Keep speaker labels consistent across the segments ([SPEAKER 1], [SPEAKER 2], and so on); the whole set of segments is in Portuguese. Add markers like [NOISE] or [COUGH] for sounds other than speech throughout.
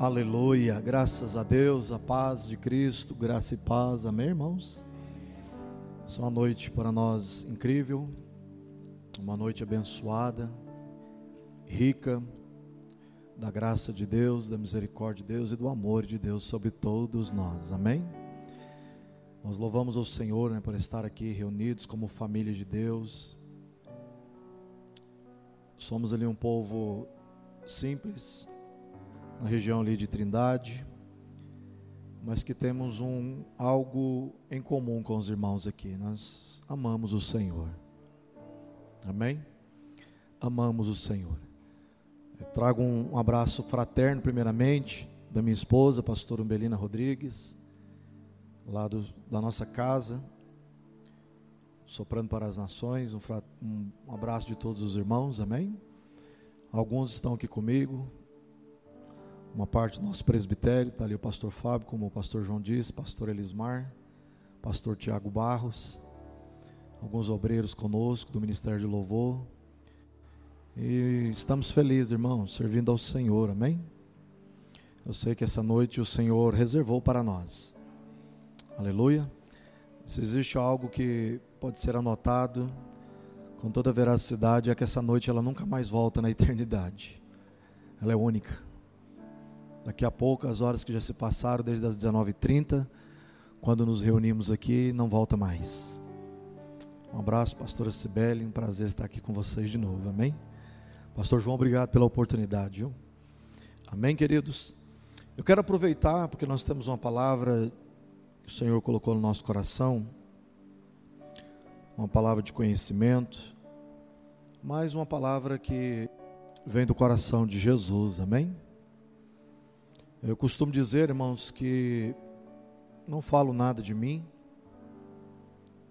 [SPEAKER 1] Aleluia, graças a Deus, a paz de Cristo, graça e paz, amém, irmãos? É uma noite para nós incrível, uma noite abençoada, rica da graça de Deus, da misericórdia de Deus e do amor de Deus sobre todos nós, amém? Nós louvamos ao Senhor né, por estar aqui reunidos como família de Deus. Somos ali um povo simples, na região ali de Trindade, mas que temos um algo em comum com os irmãos aqui. Nós amamos o Senhor. Amém? Amamos o Senhor. Eu trago um, abraço fraterno primeiramente da minha esposa, pastora Umbelina Rodrigues, lá do, da nossa casa, soprando para as nações, um, um, um abraço de todos os irmãos, amém? Alguns estão aqui comigo, uma parte do nosso presbitério, está ali o pastor Fábio, como o pastor João disse, pastor Elismar, pastor Tiago Barros, alguns obreiros conosco do Ministério de Louvor. E estamos felizes, irmãos, servindo ao Senhor, amém? Eu sei que essa noite o Senhor reservou para nós. Aleluia. Se existe algo que pode ser anotado com toda veracidade, é que essa noite ela nunca mais volta na eternidade. Ela é única. Daqui a pouco, as horas que já se passaram, desde as 19h30, quando nos reunimos aqui, não volta mais. Um abraço, pastora Cibele, um prazer estar aqui com vocês de novo, amém? Pastor João, obrigado pela oportunidade, viu? Amém, queridos? Eu quero aproveitar, porque nós temos uma palavra que o Senhor colocou no nosso coração, uma palavra de conhecimento, mais uma palavra que vem do coração de Jesus, amém? Eu costumo dizer, irmãos, que não falo nada de mim.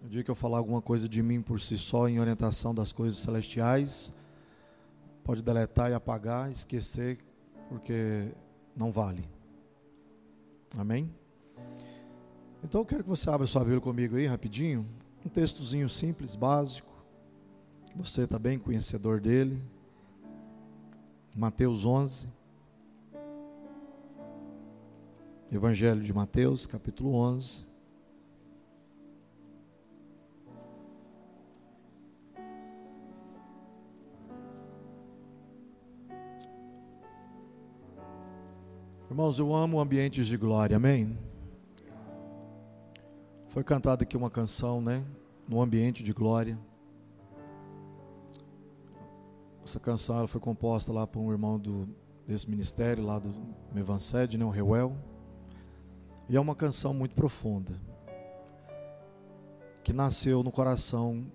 [SPEAKER 1] No dia que eu falar alguma coisa de mim por si só, em orientação das coisas celestiais, pode deletar e apagar, esquecer, porque não vale. Amém? Então eu quero que você abra sua Bíblia comigo aí rapidinho. Um textozinho simples, básico. Você está bem conhecedor dele. Mateus 11. Evangelho de Mateus, capítulo 11. Irmãos, eu amo ambientes de glória, amém? Foi cantada aqui uma canção, né? No ambiente de glória. Essa canção foi composta lá por um irmão do, desse ministério, lá do Mevanced, né? O Reuel. E é uma canção muito profunda, que nasceu no coração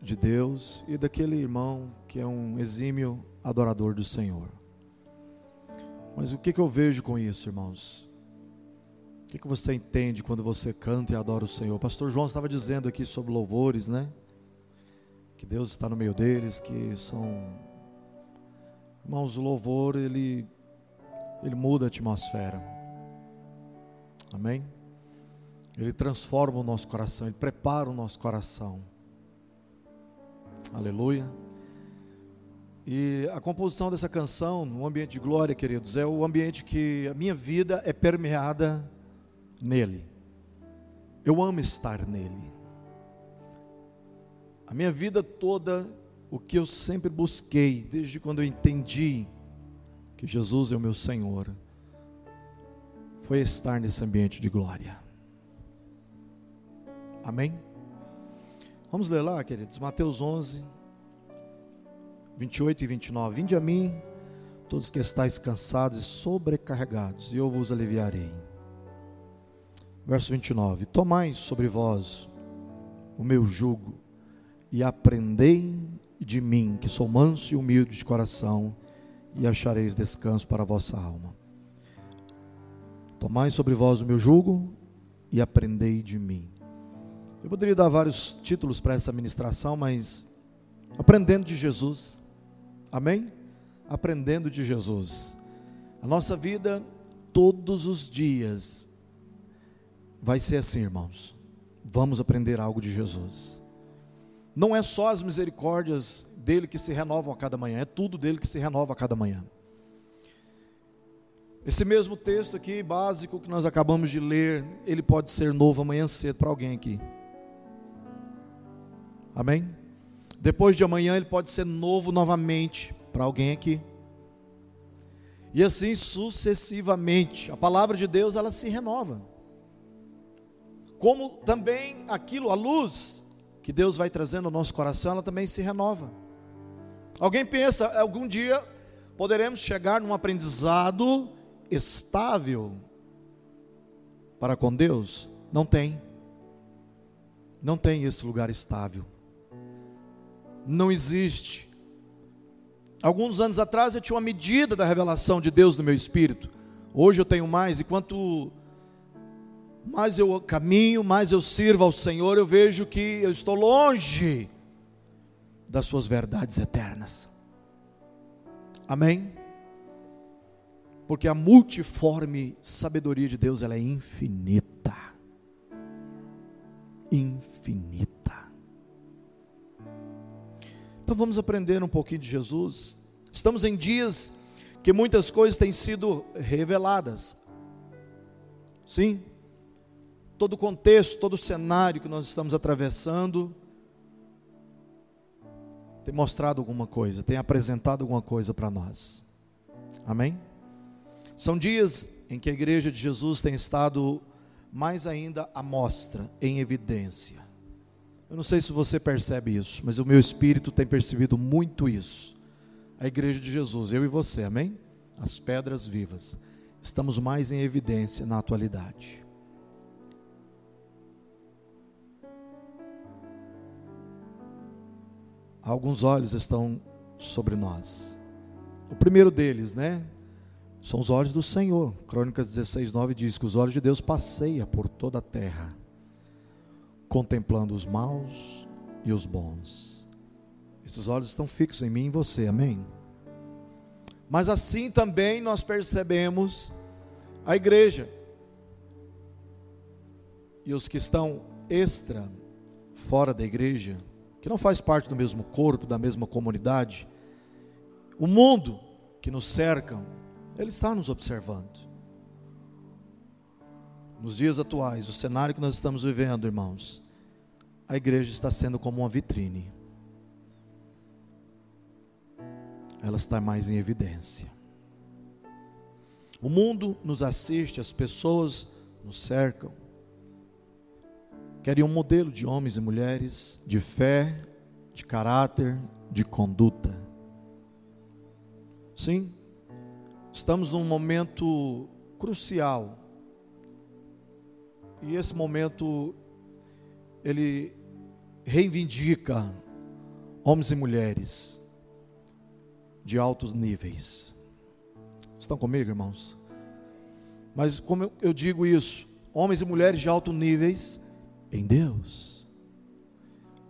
[SPEAKER 1] de Deus e daquele irmão que é um exímio adorador do Senhor. Mas o que, que eu vejo com isso, irmãos? O que, que você entende quando você canta e adora o Senhor? O pastor João estava dizendo aqui sobre louvores, né? Que Deus está no meio deles, que são. Irmãos, o louvor, ele, ele muda a atmosfera. Amém? Ele transforma o nosso coração, ele prepara o nosso coração. Aleluia. E a composição dessa canção, no ambiente de glória, queridos, é o ambiente que a minha vida é permeada nele. Eu amo estar nele. A minha vida toda, o que eu sempre busquei, desde quando eu entendi que Jesus é o meu Senhor, foi estar nesse ambiente de glória. Amém? Vamos ler lá, queridos, Mateus 11, 28 e 29. Vinde a mim, todos que estáis cansados e sobrecarregados, e eu vos aliviarei. Verso 29: Tomai sobre vós o meu jugo e aprendei de mim, que sou manso e humilde de coração, e achareis descanso para a vossa alma Tomai sobre vós o meu jugo e aprendei de mim. Eu poderia dar vários títulos para essa ministração, mas aprendendo de Jesus. Amém? Aprendendo de Jesus. A nossa vida todos os dias vai ser assim, irmãos. Vamos aprender algo de Jesus. Não é só as misericórdias dele que se renovam a cada manhã, é tudo dele que se renova a cada manhã. Esse mesmo texto aqui, básico, que nós acabamos de ler, ele pode ser novo amanhã cedo para alguém aqui. Amém? Depois de amanhã, ele pode ser novo novamente para alguém aqui. E assim sucessivamente. A palavra de Deus, ela se renova. Como também aquilo, a luz que Deus vai trazendo ao nosso coração, ela também se renova. Alguém pensa, algum dia poderemos chegar num aprendizado estável para com Deus? Não tem. Não tem esse lugar estável. Não existe. Alguns anos atrás eu tinha uma medida da revelação de Deus no meu espírito. Hoje eu tenho mais, e quanto mais eu caminho, mais eu sirvo ao Senhor, eu vejo que eu estou longe das suas verdades eternas. Amém? Porque a multiforme sabedoria de Deus ela é infinita. Infinita. Então vamos aprender um pouquinho de Jesus. Estamos em dias que muitas coisas têm sido reveladas. Sim. Todo o contexto, todo o cenário que nós estamos atravessando tem mostrado alguma coisa, tem apresentado alguma coisa para nós. Amém? São dias em que a igreja de Jesus tem estado mais ainda à mostra, em evidência. Eu não sei se você percebe isso, mas o meu espírito tem percebido muito isso. A igreja de Jesus, eu e você, amém? As pedras vivas. Estamos mais em evidência na atualidade. Alguns olhos estão sobre nós. O primeiro deles, né? São os olhos do Senhor. Crônicas 16, 9 diz que os olhos de Deus passeiam por toda a terra, contemplando os maus e os bons. Esses olhos estão fixos em mim e em você, amém? Mas assim também nós percebemos a igreja e os que estão extra, fora da igreja, que não faz parte do mesmo corpo, da mesma comunidade, o mundo que nos cercam, ele está nos observando. Nos dias atuais, o cenário que nós estamos vivendo, irmãos, a igreja está sendo como uma vitrine. Ela está mais em evidência. O mundo nos assiste, as pessoas nos cercam. Querem um modelo de homens e mulheres de fé, de caráter, de conduta. Sim, Estamos num momento crucial. E esse momento ele reivindica homens e mulheres de altos níveis. Estão comigo, irmãos? Mas como eu digo isso, homens e mulheres de altos níveis em Deus.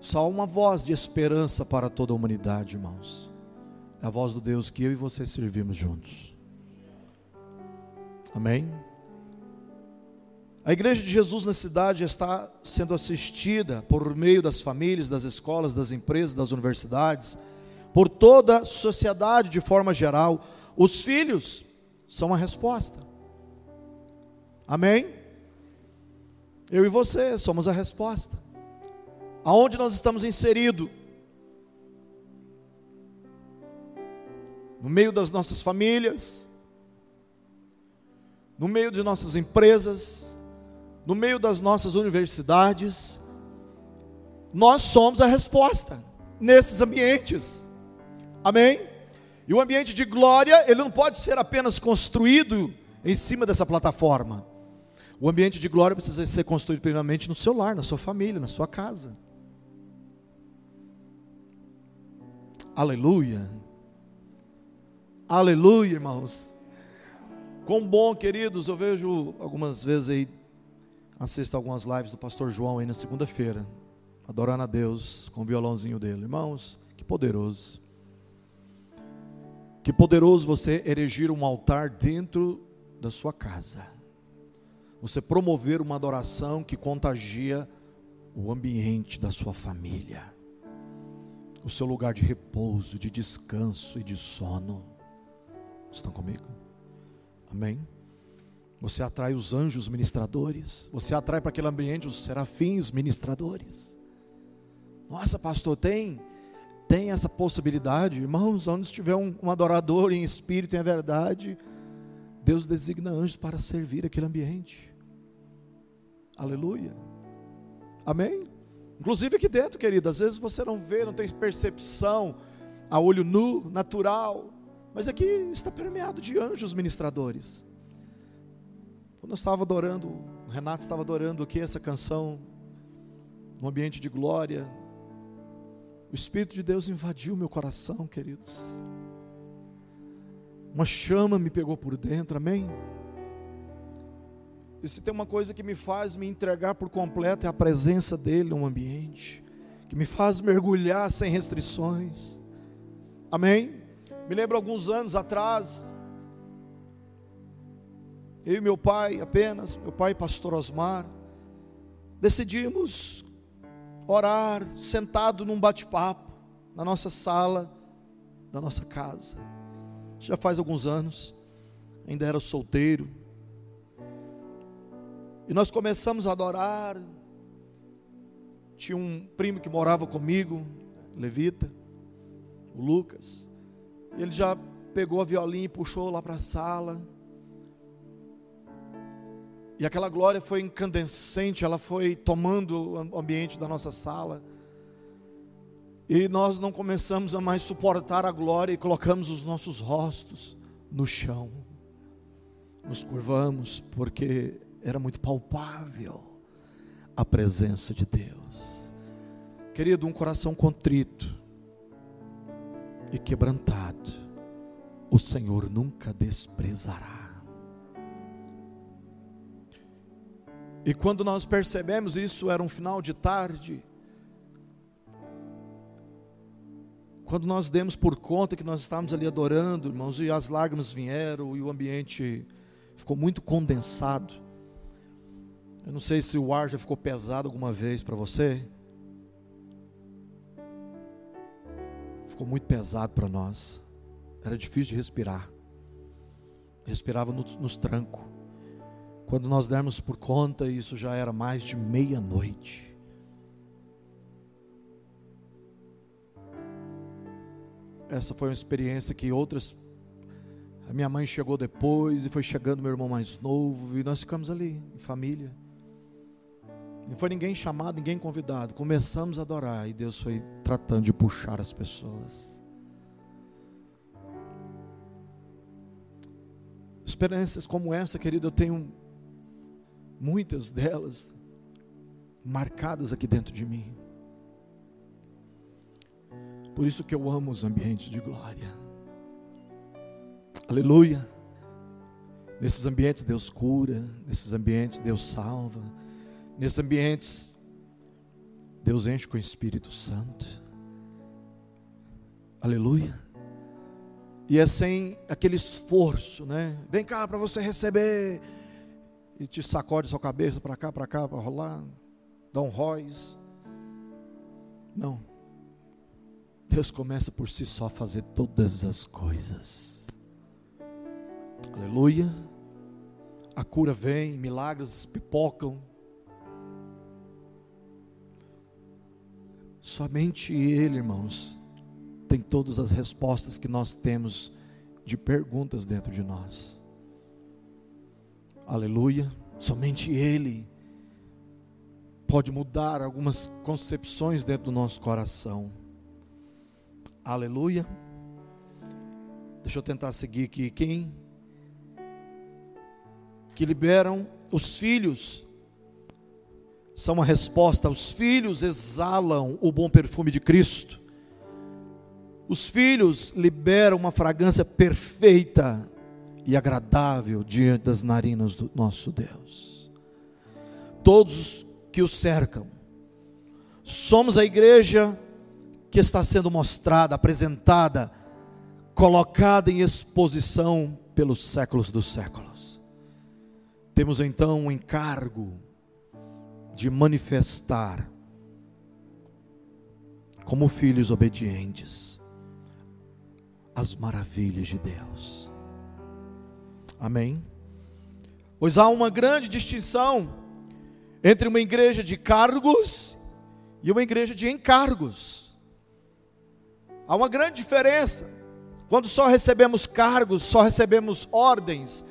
[SPEAKER 1] Só uma voz de esperança para toda a humanidade, irmãos. É a voz do Deus que eu e você servimos juntos. Amém? A igreja de Jesus na cidade está sendo assistida por meio das famílias, das escolas, das empresas, das universidades, por toda a sociedade de forma geral. Os filhos são a resposta. Amém? Eu e você somos a resposta. Aonde nós estamos inseridos? No meio das nossas famílias, no meio de nossas empresas, no meio das nossas universidades. Nós somos a resposta nesses ambientes. Amém? E o ambiente de glória, ele não pode ser apenas construído em cima dessa plataforma. O ambiente de glória precisa ser construído primeiramente no seu lar, na sua família, na sua casa. Aleluia. Aleluia, irmãos. Quão bom, queridos, eu vejo algumas vezes aí, assisto algumas lives do pastor João aí na segunda-feira, adorando a Deus com o violãozinho dele. Irmãos, que poderoso. Que poderoso você erigir um altar dentro da sua casa. Você promover uma adoração que contagia o ambiente da sua família. O seu lugar de repouso, de descanso e de sono. Estão comigo? Amém? Você atrai os anjos ministradores, você atrai para aquele ambiente os serafins ministradores. Nossa, pastor, tem tem essa possibilidade, irmãos, onde estiver um, um adorador em espírito e em verdade, Deus designa anjos para servir aquele ambiente. Aleluia. Amém? Inclusive aqui dentro, querido, às vezes você não vê, não tem percepção a olho nu, natural, mas aqui está permeado de anjos ministradores. Quando eu estava adorando, o Renato estava adorando aqui essa canção, no ambiente de glória, o Espírito de Deus invadiu meu coração, queridos. Uma chama me pegou por dentro, amém? E se tem uma coisa que me faz me entregar por completo é a presença dele no ambiente, que me faz mergulhar sem restrições, amém? Me lembro alguns anos atrás, eu e meu pai apenas, meu pai pastor Osmar, decidimos orar sentado num bate-papo na nossa sala da nossa casa. Já faz alguns anos, ainda era solteiro. E nós começamos a adorar. Tinha um primo que morava comigo, levita, o Lucas. Ele já pegou a violinha e puxou lá para a sala. E aquela glória foi incandescente, ela foi tomando o ambiente da nossa sala. E nós não começamos a mais suportar a glória e colocamos os nossos rostos no chão. Nos curvamos porque era muito palpável a presença de Deus. Querido, um coração contrito e quebrantado, o Senhor nunca desprezará. E quando nós percebemos isso, era um final de tarde. Quando nós demos por conta que nós estávamos ali adorando, irmãos, e as lágrimas vieram e o ambiente ficou muito condensado. Eu não sei se o ar já ficou pesado alguma vez para você. Ficou muito pesado para nós. Era difícil de respirar. Respirava nos, nos trancos. Quando nós dermos por conta, isso já era mais de meia-noite. Essa foi uma experiência que outras. A minha mãe chegou depois e foi chegando meu irmão mais novo e nós ficamos ali, em família. Não foi ninguém chamado, ninguém convidado. Começamos a adorar e Deus foi tratando de puxar as pessoas. Experiências como essa, querido, eu tenho muitas delas marcadas aqui dentro de mim. Por isso que eu amo os ambientes de glória. Aleluia. Nesses ambientes Deus cura, nesses ambientes Deus salva, nesses ambientes Deus enche com o Espírito Santo. Aleluia. E é sem aquele esforço, né? Vem cá para você receber e te sacode sua cabeça para cá, para cá, para rolar, dá um róis. Não. Deus começa por si só a fazer todas as coisas. Aleluia. A cura vem, milagres pipocam. Somente Ele, irmãos, tem todas as respostas que nós temos de perguntas dentro de nós. Aleluia. Somente Ele pode mudar algumas concepções dentro do nosso coração. Aleluia. Deixa eu tentar seguir aqui. Quem que liberam os filhos são uma resposta. Os filhos exalam o bom perfume de Cristo. Os filhos liberam uma fragrância perfeita e agradável diante das narinas do nosso Deus. Todos que o cercam, somos a igreja que está sendo mostrada, apresentada, colocada em exposição pelos séculos dos séculos. Temos então o encargo de manifestar como filhos obedientes as maravilhas de Deus. Amém? Pois há uma grande distinção entre uma igreja de cargos e uma igreja de encargos. Há uma grande diferença. Quando só recebemos cargos, só recebemos ordens,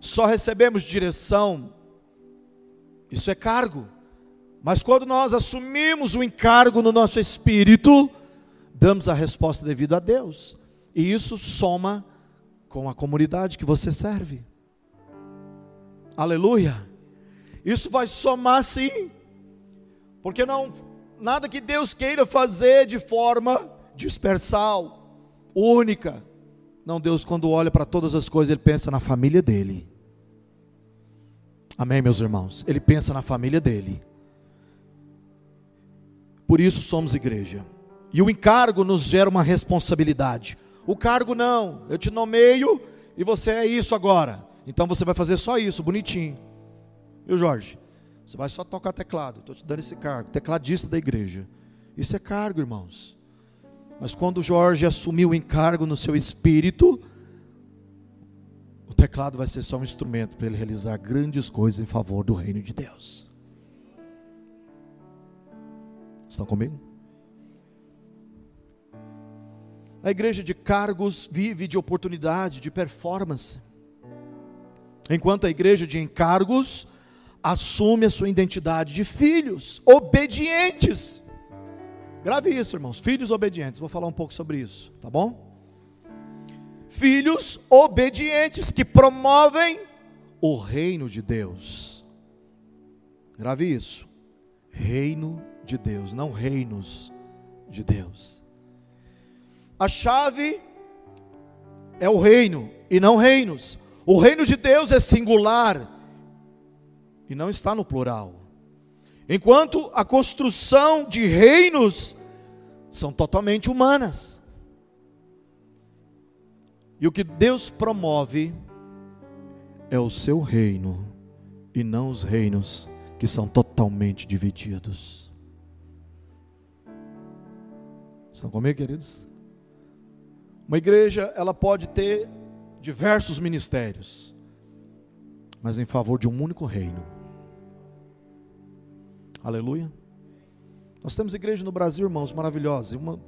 [SPEAKER 1] só recebemos direção, isso é cargo. Mas quando nós assumimos o encargo no nosso espírito, damos a resposta devida a Deus. E isso soma com a comunidade que você serve. Aleluia. Isso vai somar sim. Porque não nada que Deus queira fazer de forma dispersal, única. Não, Deus quando olha para todas as coisas, ele pensa na família dele. Amém, meus irmãos. Ele pensa na família dele. Por isso somos igreja. E o encargo nos gera uma responsabilidade. O cargo não, eu te nomeio e você é isso agora. Então você vai fazer só isso, bonitinho. Viu, Jorge? Você vai só tocar teclado. Estou te dando esse cargo, tecladista da igreja. Isso é cargo, irmãos. Mas quando Jorge assumiu o encargo no seu espírito, o teclado vai ser só um instrumento para ele realizar grandes coisas em favor do reino de Deus. Estão comigo? A igreja de cargos vive de oportunidade, de performance. Enquanto a igreja de encargos assume a sua identidade de filhos obedientes. Grave isso, irmãos. Filhos obedientes. Vou falar um pouco sobre isso, tá bom? Filhos obedientes que promovem o reino de Deus. Grave isso. Reino de Deus, não reinos de Deus. A chave é o reino e não reinos. O reino de Deus é singular e não está no plural. Enquanto a construção de reinos são totalmente humanas. E o que Deus promove é o seu reino e não os reinos que são totalmente divididos. Estão comigo, queridos? Uma igreja, ela pode ter diversos ministérios, mas em favor de um único reino. Aleluia. Nós temos igreja no Brasil, irmãos, maravilhosa. Uma,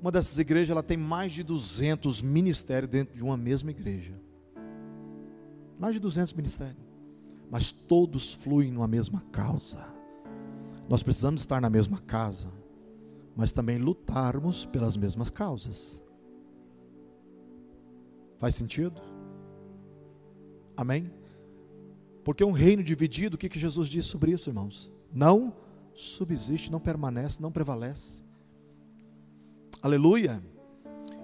[SPEAKER 1] uma dessas igrejas, ela tem mais de 200 ministérios dentro de uma mesma igreja. Mais de 200 ministérios. Mas todos fluem numa mesma causa. Nós precisamos estar na mesma casa, mas também lutarmos pelas mesmas causas. Faz sentido? Amém? Porque um reino dividido, o que, que Jesus disse sobre isso, irmãos? Não subsiste, não permanece, não prevalece. Aleluia.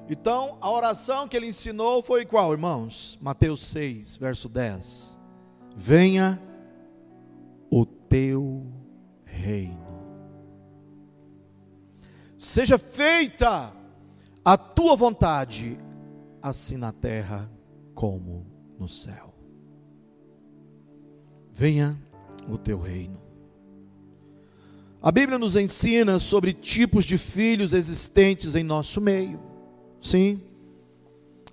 [SPEAKER 1] Então, a oração que ele ensinou foi qual, irmãos? Mateus 6, verso 10. Venha o teu reino. Seja feita a tua vontade, assim na terra como no céu. Venha o teu reino. A Bíblia nos ensina sobre tipos de filhos existentes em nosso meio. Sim.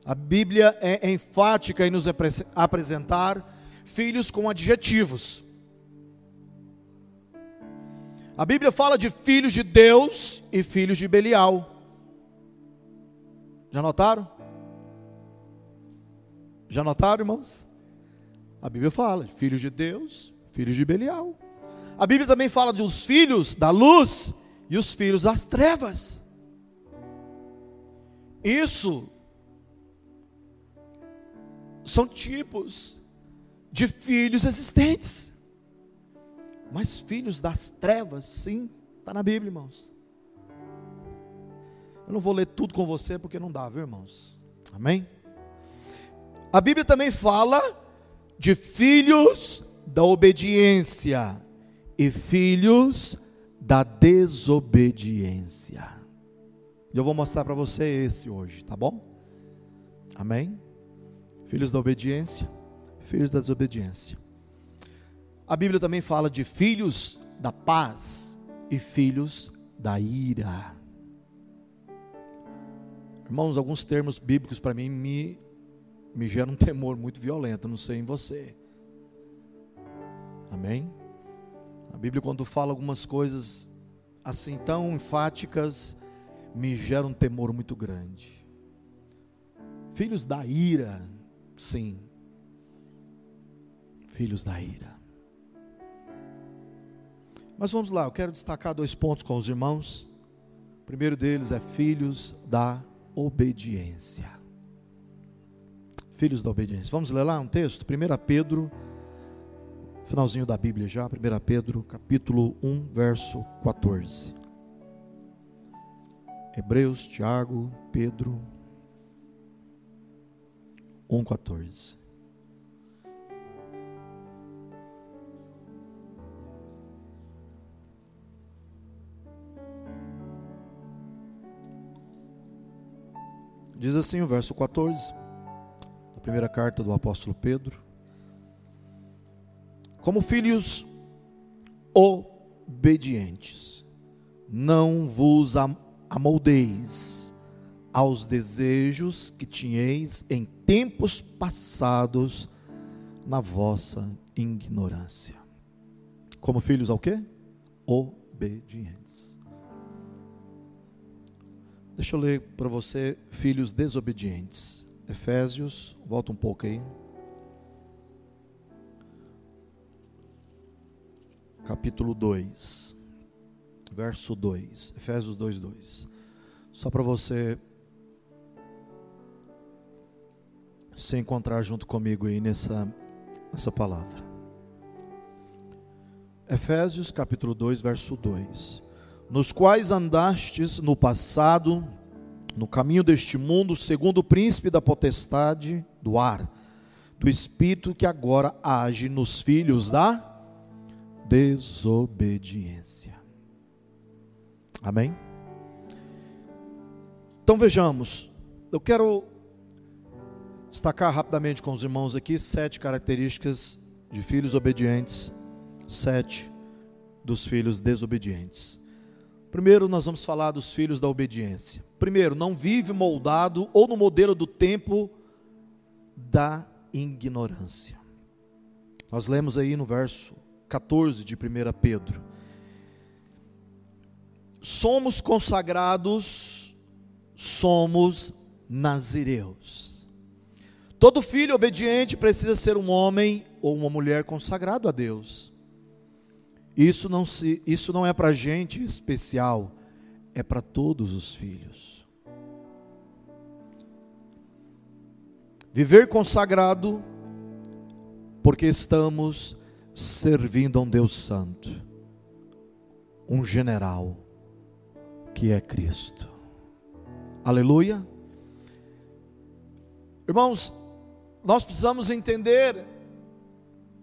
[SPEAKER 1] A Bíblia é enfática em nos apresentar filhos com adjetivos. A Bíblia fala de filhos de Deus e filhos de Belial. Já notaram? Já notaram, irmãos? A Bíblia fala, filhos de Deus, filhos de Belial. A Bíblia também fala dos filhos da luz e os filhos das trevas. Isso são tipos de filhos existentes. Mas filhos das trevas, sim, está na Bíblia, irmãos. Eu não vou ler tudo com você porque não dá, viu, irmãos? Amém? A Bíblia também fala de filhos da obediência e filhos da desobediência. Eu vou mostrar para você esse hoje, tá bom? Amém? Filhos da obediência, filhos da desobediência. A Bíblia também fala de filhos da paz e filhos da ira. Irmãos, alguns termos bíblicos para mim me me gera um temor muito violento, não sei em você. Amém? A Bíblia, quando fala algumas coisas assim tão enfáticas, me gera um temor muito grande. Filhos da ira, sim. Filhos da ira. Mas vamos lá, eu quero destacar dois pontos com os irmãos. O primeiro deles é filhos da obediência. Filhos da obediência. Vamos ler lá um texto? 1 Pedro, finalzinho da Bíblia já, 1 Pedro, capítulo 1, verso 14. Hebreus, Tiago, Pedro, 1, Diz assim o verso 14, da primeira carta do apóstolo Pedro: Como filhos obedientes, não vos amoldeis aos desejos que tinhais em tempos passados na vossa ignorância. Como filhos ao quê? Obedientes. Deixa eu ler para você, filhos desobedientes. Efésios, volta um pouco aí. Capítulo 2, verso 2. Efésios 2, 2. Só para você se encontrar junto comigo aí nessa, nessa palavra. Efésios capítulo 2, verso 2 nos quais andastes no passado, no caminho deste mundo, segundo o príncipe da potestade do ar, do espírito que agora age nos filhos da desobediência. Amém? Então vejamos, eu quero destacar rapidamente com os irmãos aqui sete características de filhos obedientes, sete dos filhos desobedientes. Primeiro, nós vamos falar dos filhos da obediência. Primeiro, não vive moldado ou no modelo do tempo da ignorância. Nós lemos aí no verso 14 de 1 Pedro. Somos consagrados, somos nazireus. Todo filho obediente precisa ser um homem ou uma mulher consagrado a Deus. Isso não, se, isso não é para gente especial, é para todos os filhos. Viver consagrado, porque estamos servindo a um Deus Santo, um general, que é Cristo. Aleluia. Irmãos, nós precisamos entender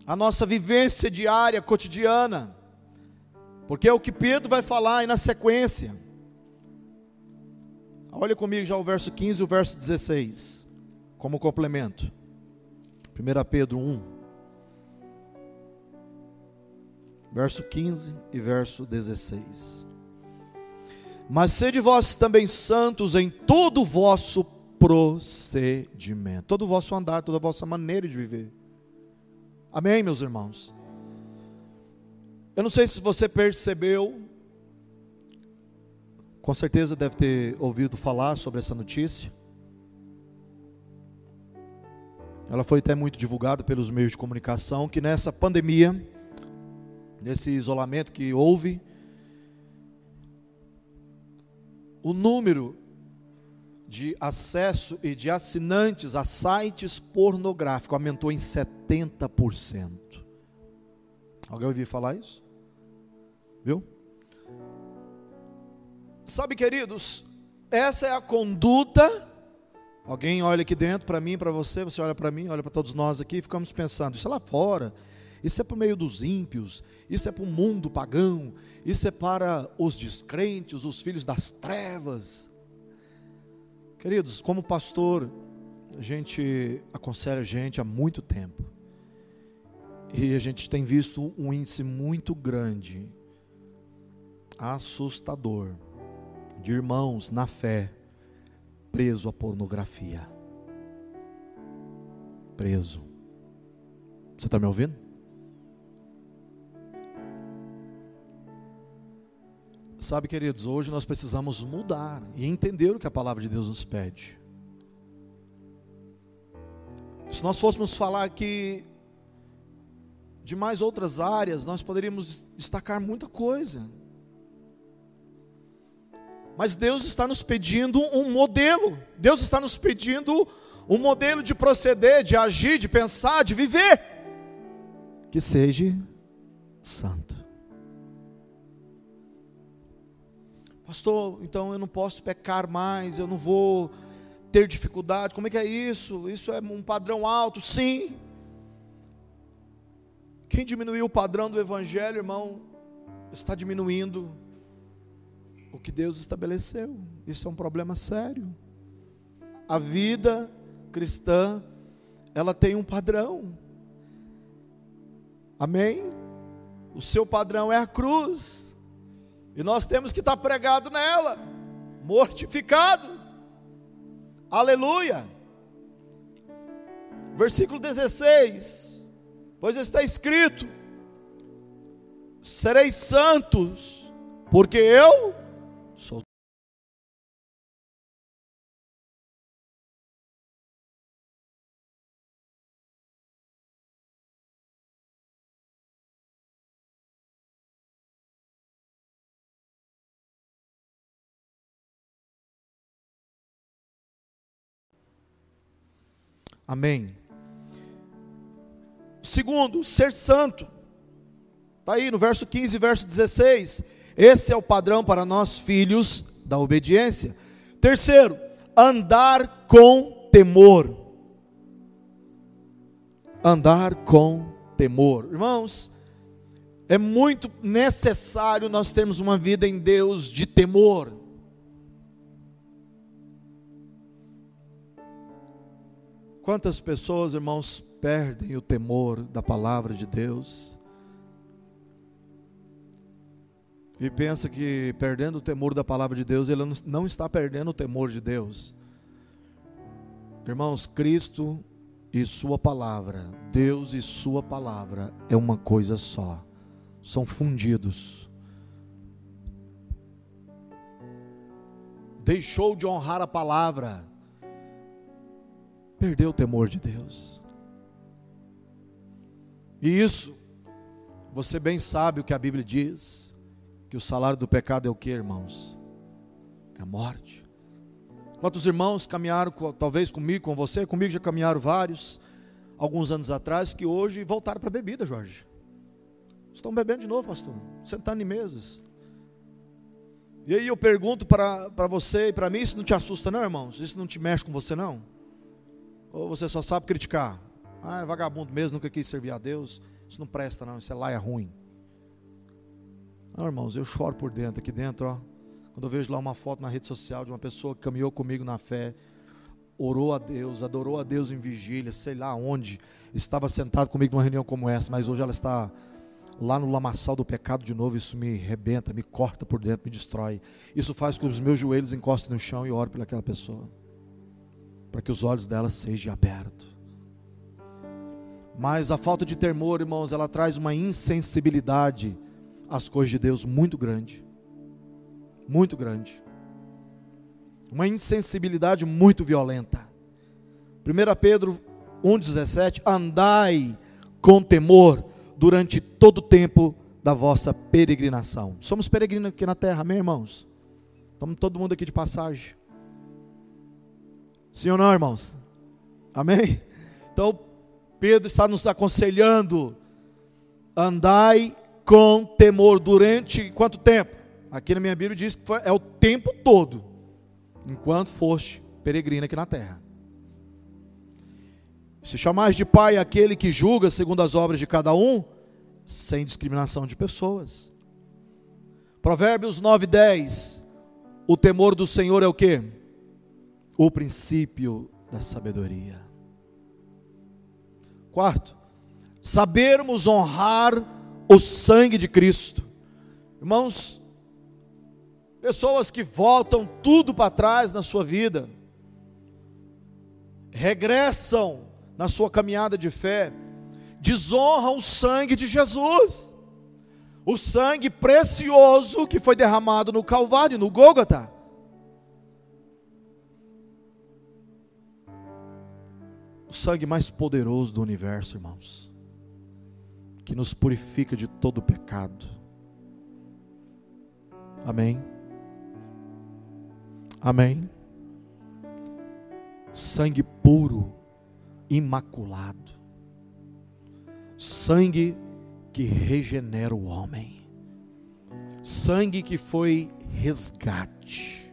[SPEAKER 1] a nossa vivência diária, cotidiana. Porque é o que Pedro vai falar aí na sequência. Olha comigo já o verso 15 e o verso 16, como complemento. 1 Pedro 1, verso 15 e verso 16. Mas sede vós também santos em todo o vosso procedimento, todo o vosso andar, toda a vossa maneira de viver. Amém, meus irmãos? Eu não sei se você percebeu, com certeza deve ter ouvido falar sobre essa notícia. Ela foi até muito divulgada pelos meios de comunicação que nessa pandemia, nesse isolamento que houve, o número de acesso e de assinantes a sites pornográficos aumentou em 70%. Alguém ouviu falar isso? Viu? Sabe, queridos, essa é a conduta. Alguém olha aqui dentro para mim, para você, você olha para mim, olha para todos nós aqui ficamos pensando: isso é lá fora, isso é para o meio dos ímpios, isso é para o mundo pagão, isso é para os descrentes, os filhos das trevas. Queridos, como pastor, a gente aconselha a gente há muito tempo. E a gente tem visto um índice muito grande assustador de irmãos na fé preso à pornografia. preso. Você está me ouvindo? Sabe, queridos, hoje nós precisamos mudar e entender o que a palavra de Deus nos pede. Se nós fôssemos falar aqui de mais outras áreas, nós poderíamos destacar muita coisa. Mas Deus está nos pedindo um modelo, Deus está nos pedindo um modelo de proceder, de agir, de pensar, de viver, que seja santo. Pastor, então eu não posso pecar mais, eu não vou ter dificuldade. Como é que é isso? Isso é um padrão alto? Sim. Quem diminuiu o padrão do evangelho, irmão, está diminuindo o que Deus estabeleceu. Isso é um problema sério. A vida cristã, ela tem um padrão. Amém? O seu padrão é a cruz. E nós temos que estar pregado nela, mortificado. Aleluia. Versículo 16. Pois está escrito: Sereis santos, porque eu Amém. Segundo, ser santo. Está aí no verso 15 verso 16. Esse é o padrão para nós, filhos da obediência. Terceiro, andar com temor. Andar com temor. Irmãos, é muito necessário nós termos uma vida em Deus de temor. Quantas pessoas, irmãos, perdem o temor da palavra de Deus? E pensa que perdendo o temor da palavra de Deus, ele não está perdendo o temor de Deus. Irmãos, Cristo e Sua palavra, Deus e Sua palavra é uma coisa só, são fundidos. Deixou de honrar a palavra, perdeu o temor de Deus. E isso, você bem sabe o que a Bíblia diz, que o salário do pecado é o que, irmãos? É a morte. Quantos irmãos caminharam, talvez comigo, com você, comigo já caminharam vários, alguns anos atrás, que hoje voltaram para a bebida, Jorge. Estão bebendo de novo, pastor, sentando em mesas. E aí eu pergunto para você e para mim, isso não te assusta não, irmãos? Isso não te mexe com você não? Ou você só sabe criticar? Ah, é vagabundo mesmo, nunca quis servir a Deus. Isso não presta, não. Isso é lá é ruim. Não, irmãos, eu choro por dentro, aqui dentro, ó. Quando eu vejo lá uma foto na rede social de uma pessoa que caminhou comigo na fé, orou a Deus, adorou a Deus em vigília, sei lá onde, estava sentado comigo numa reunião como essa, mas hoje ela está lá no lamaçal do pecado de novo, isso me rebenta, me corta por dentro, me destrói. Isso faz com que os meus joelhos encostem no chão e ore pelaquela pessoa para que os olhos dela sejam abertos. Mas a falta de temor, irmãos, ela traz uma insensibilidade às coisas de Deus muito grande. Muito grande. Uma insensibilidade muito violenta. 1 Pedro 1,17: Andai com temor durante todo o tempo da vossa peregrinação. Somos peregrinos aqui na terra, amém, irmãos? Estamos todo mundo aqui de passagem. Sim ou não, irmãos? Amém? Então, Pedro está nos aconselhando: andai com temor durante quanto tempo? Aqui na minha Bíblia diz que é o tempo todo, enquanto foste peregrino aqui na terra. Se chamais de pai aquele que julga segundo as obras de cada um, sem discriminação de pessoas. Provérbios 9, 10. O temor do Senhor é o que? O princípio da sabedoria. Quarto, sabermos honrar o sangue de Cristo. Irmãos, pessoas que voltam tudo para trás na sua vida, regressam na sua caminhada de fé, desonra o sangue de Jesus. O sangue precioso que foi derramado no Calvário, no Gólgota. O sangue mais poderoso do universo, irmãos, que nos purifica de todo pecado. Amém. Amém. Sangue puro, imaculado. Sangue que regenera o homem, sangue que foi resgate.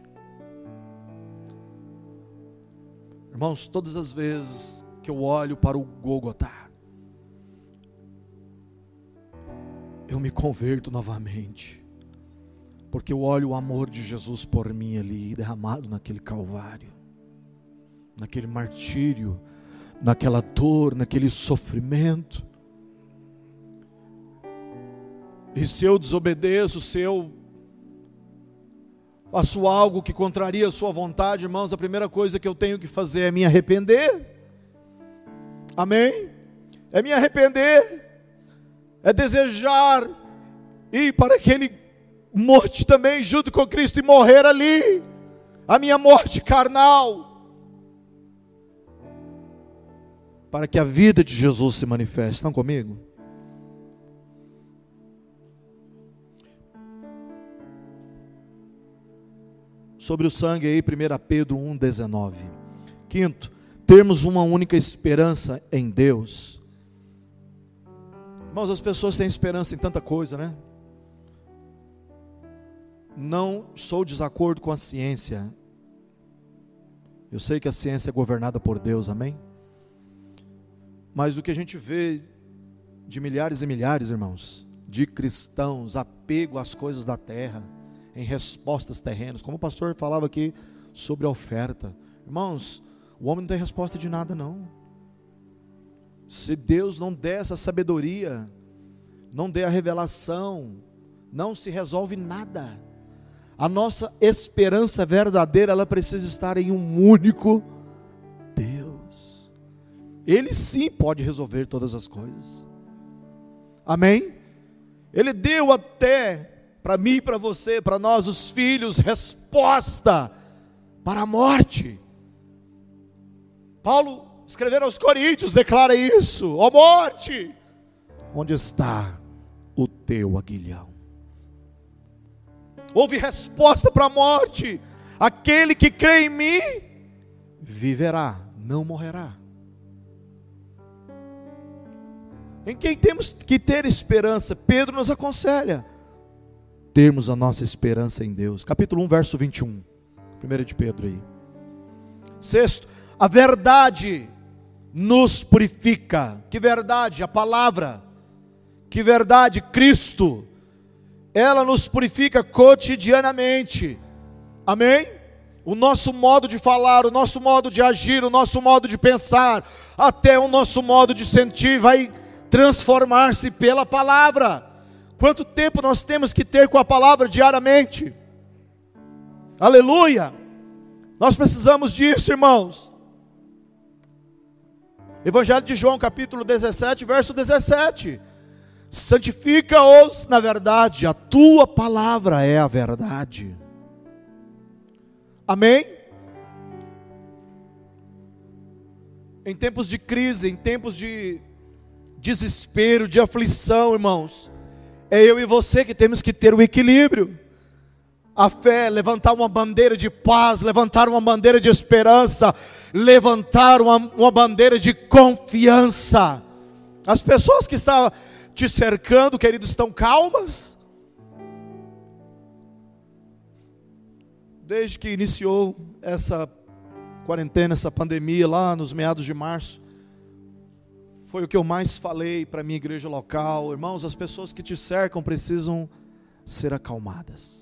[SPEAKER 1] Irmãos, todas as vezes que eu olho para o Gogotá, eu me converto novamente, porque eu olho o amor de Jesus por mim ali, derramado naquele Calvário, naquele martírio, naquela dor, naquele sofrimento. E se eu desobedeço, se eu faço algo que contraria a sua vontade, irmãos, a primeira coisa que eu tenho que fazer é me arrepender. Amém? É me arrepender. É desejar ir para aquele morte também junto com Cristo e morrer ali. A minha morte carnal. Para que a vida de Jesus se manifeste. Estão comigo? sobre o sangue aí, 1 Pedro 1,19. Quinto, termos uma única esperança em Deus. Irmãos, as pessoas têm esperança em tanta coisa, né? Não sou desacordo com a ciência. Eu sei que a ciência é governada por Deus, amém? Mas o que a gente vê de milhares e milhares, irmãos, de cristãos, apego às coisas da terra, em respostas terrenas, como o pastor falava aqui sobre a oferta. Irmãos, o homem não tem resposta de nada, não. Se Deus não der essa sabedoria, não der a revelação, não se resolve nada. A nossa esperança verdadeira, ela precisa estar em um único Deus. Ele sim pode resolver todas as coisas. Amém? Ele deu até para mim, para você, para nós, os filhos, resposta para a morte. Paulo, escrevendo aos Coríntios, declara isso: ó morte, onde está o teu aguilhão? Houve resposta para a morte: aquele que crê em mim viverá, não morrerá. Em quem temos que ter esperança? Pedro nos aconselha termos a nossa esperança em Deus. Capítulo 1, verso 21. 1 de Pedro aí. Sexto, a verdade nos purifica. Que verdade? A palavra. Que verdade? Cristo. Ela nos purifica cotidianamente. Amém? O nosso modo de falar, o nosso modo de agir, o nosso modo de pensar, até o nosso modo de sentir vai transformar-se pela palavra. Quanto tempo nós temos que ter com a palavra diariamente? Aleluia! Nós precisamos disso, irmãos. Evangelho de João, capítulo 17, verso 17. Santifica-os na verdade, a tua palavra é a verdade. Amém? Em tempos de crise, em tempos de desespero, de aflição, irmãos, é eu e você que temos que ter o equilíbrio. A fé, levantar uma bandeira de paz, levantar uma bandeira de esperança, levantar uma, uma bandeira de confiança. As pessoas que estão te cercando, queridos, estão calmas? Desde que iniciou essa quarentena, essa pandemia lá nos meados de março, foi o que eu mais falei para minha igreja local. Irmãos, as pessoas que te cercam precisam ser acalmadas.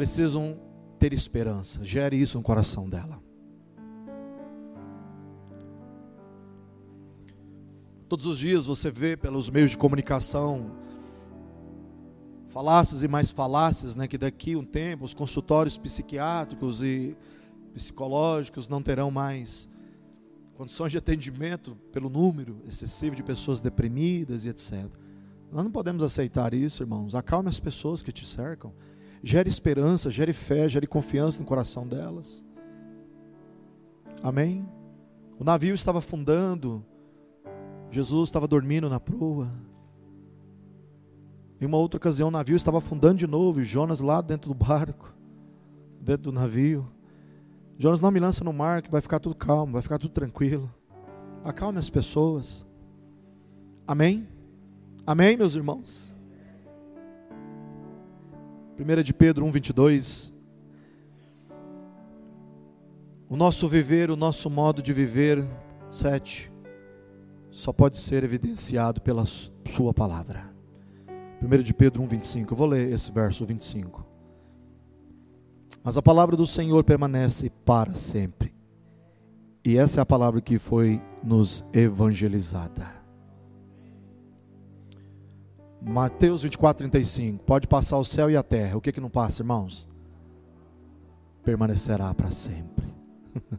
[SPEAKER 1] Precisam ter esperança. Gere isso no coração dela. Todos os dias você vê pelos meios de comunicação falácias e mais falácias, né, que daqui um tempo os consultórios psiquiátricos e psicológicos não terão mais condições de atendimento pelo número excessivo de pessoas deprimidas e etc. Nós não podemos aceitar isso, irmãos. Acalme as pessoas que te cercam. Gere esperança, gere fé, gere confiança no coração delas. Amém? O navio estava afundando. Jesus estava dormindo na proa. Em uma outra ocasião, o navio estava afundando de novo e Jonas lá dentro do barco, dentro do navio. Jonas não me lança no mar que vai ficar tudo calmo, vai ficar tudo tranquilo. Acalme as pessoas. Amém? Amém, meus irmãos? 1 de Pedro 1, 22. O nosso viver, o nosso modo de viver, 7, só pode ser evidenciado pela Sua palavra. 1 de Pedro 1, 25. Eu vou ler esse verso 25. Mas a palavra do Senhor permanece para sempre. E essa é a palavra que foi nos evangelizada. Mateus 24, 35. Pode passar o céu e a terra. O que, que não passa, irmãos? Permanecerá para sempre. [LAUGHS]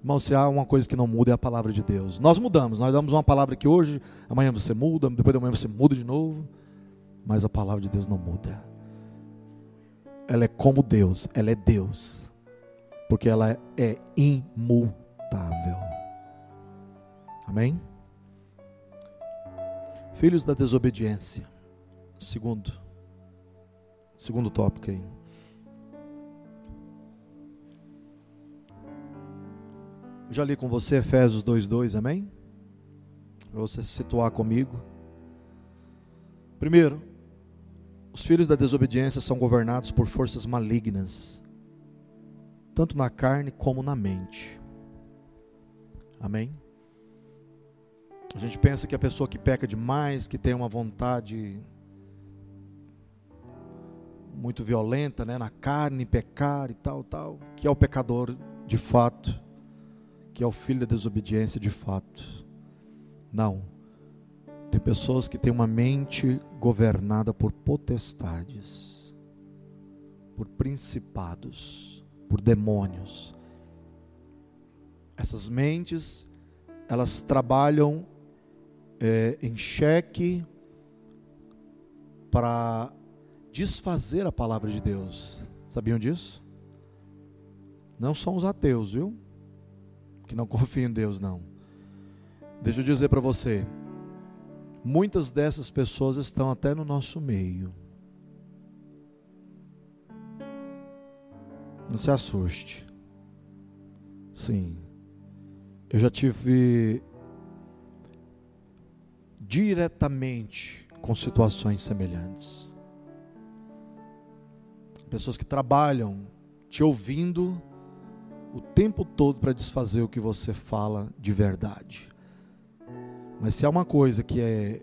[SPEAKER 1] Irmão, se há uma coisa que não muda é a palavra de Deus. Nós mudamos, nós damos uma palavra que hoje, amanhã você muda, depois de amanhã você muda de novo mas a palavra de Deus não muda. Ela é como Deus, ela é Deus, porque ela é imutável. Amém? Filhos da desobediência. Segundo. Segundo tópico aí. Já li com você Efésios 2:2, amém? Para você se situar comigo. Primeiro, os filhos da desobediência são governados por forças malignas, tanto na carne como na mente. Amém? A gente pensa que a pessoa que peca demais, que tem uma vontade muito violenta, né, na carne, pecar e tal, tal, que é o pecador de fato, que é o filho da desobediência de fato. Não. Tem pessoas que têm uma mente governada por potestades, por principados, por demônios. Essas mentes, elas trabalham é, em xeque para desfazer a palavra de Deus. Sabiam disso? Não são os ateus, viu? Que não [LAUGHS] confiam em Deus, não. Deixa eu dizer para você, Muitas dessas pessoas estão até no nosso meio. Não se assuste. Sim. Eu já tive diretamente com situações semelhantes. Pessoas que trabalham te ouvindo o tempo todo para desfazer o que você fala de verdade. Mas se há uma coisa que é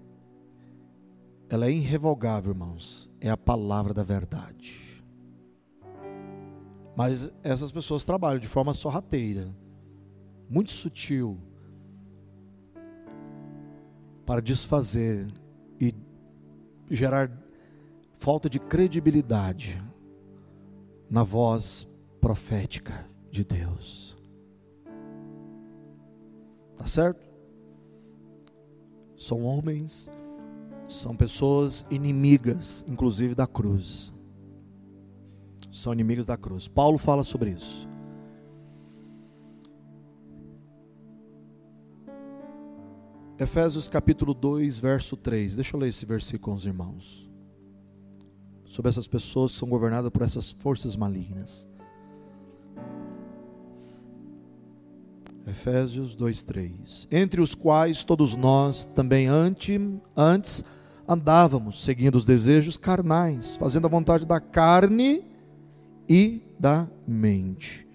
[SPEAKER 1] ela é irrevogável, irmãos, é a palavra da verdade. Mas essas pessoas trabalham de forma sorrateira, muito sutil, para desfazer e gerar falta de credibilidade na voz profética de Deus. Tá certo? São homens, são pessoas inimigas, inclusive da cruz. São inimigos da cruz. Paulo fala sobre isso. Efésios capítulo 2, verso 3. Deixa eu ler esse versículo com os irmãos. Sobre essas pessoas que são governadas por essas forças malignas. Efésios 2:3. Entre os quais todos nós também antes, antes andávamos seguindo os desejos carnais, fazendo a vontade da carne e da mente.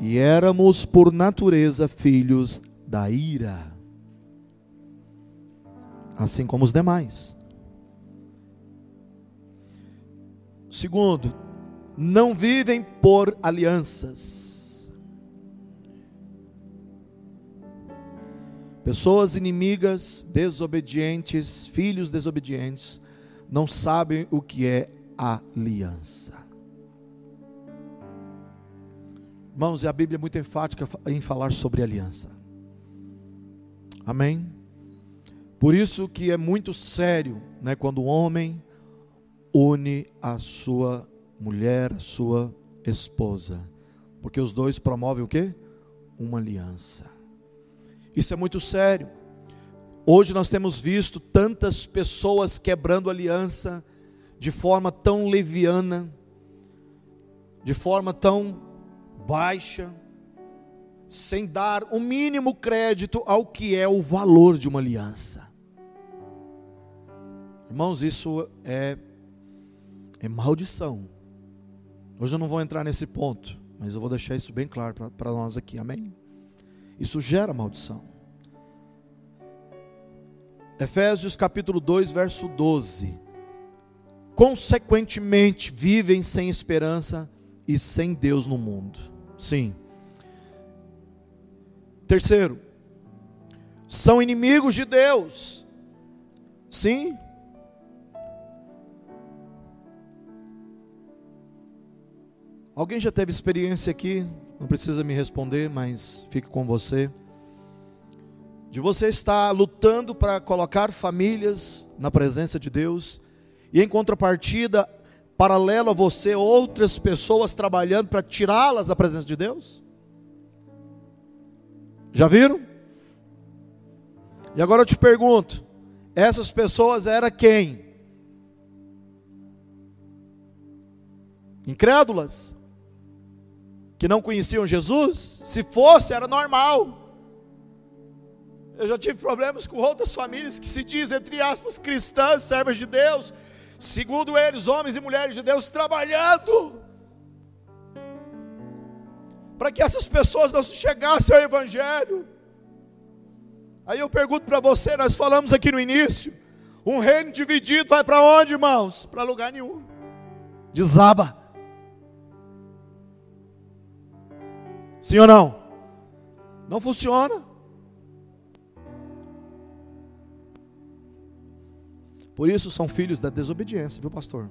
[SPEAKER 1] E éramos por natureza filhos da ira, assim como os demais. Segundo, não vivem por alianças Pessoas inimigas, desobedientes, filhos desobedientes, não sabem o que é aliança. Irmãos, e a Bíblia é muito enfática em falar sobre aliança. Amém? Por isso que é muito sério, né, quando o homem une a sua mulher, a sua esposa, porque os dois promovem o quê? Uma aliança. Isso é muito sério. Hoje nós temos visto tantas pessoas quebrando aliança de forma tão leviana, de forma tão baixa, sem dar o mínimo crédito ao que é o valor de uma aliança. Irmãos, isso é, é maldição. Hoje eu não vou entrar nesse ponto, mas eu vou deixar isso bem claro para nós aqui, amém? Isso gera maldição. Efésios capítulo 2, verso 12. Consequentemente, vivem sem esperança e sem Deus no mundo. Sim. Terceiro, são inimigos de Deus. Sim. Alguém já teve experiência aqui? Não precisa me responder, mas fique com você. De você estar lutando para colocar famílias na presença de Deus, e em contrapartida, paralelo a você, outras pessoas trabalhando para tirá-las da presença de Deus? Já viram? E agora eu te pergunto: essas pessoas eram quem? Incrédulas? Que não conheciam Jesus? Se fosse, era normal. Eu já tive problemas com outras famílias que se dizem, entre aspas, cristãs, servas de Deus, segundo eles, homens e mulheres de Deus, trabalhando para que essas pessoas não se chegassem ao Evangelho. Aí eu pergunto para você, nós falamos aqui no início, um reino dividido vai para onde, irmãos? Para lugar nenhum. Desaba. Sim ou não? Não funciona. Por isso são filhos da desobediência, viu, pastor?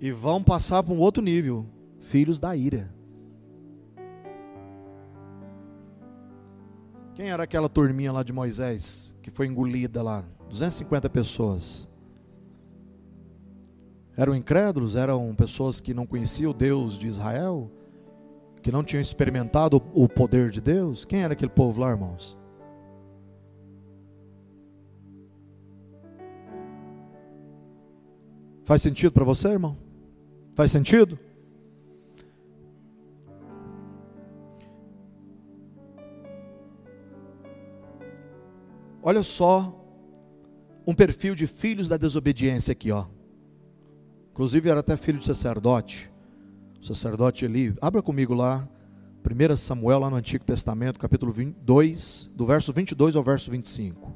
[SPEAKER 1] E vão passar para um outro nível filhos da ira. Quem era aquela turminha lá de Moisés que foi engolida lá? 250 pessoas. Eram incrédulos? Eram pessoas que não conheciam o Deus de Israel? Que não tinham experimentado o poder de Deus? Quem era aquele povo lá, irmãos? Faz sentido para você, irmão? Faz sentido? Olha só um perfil de filhos da desobediência aqui, ó. Inclusive era até filho de sacerdote. O sacerdote Eli. Abra comigo lá, 1 Samuel, lá no Antigo Testamento, capítulo 22, do verso 22 ao verso 25.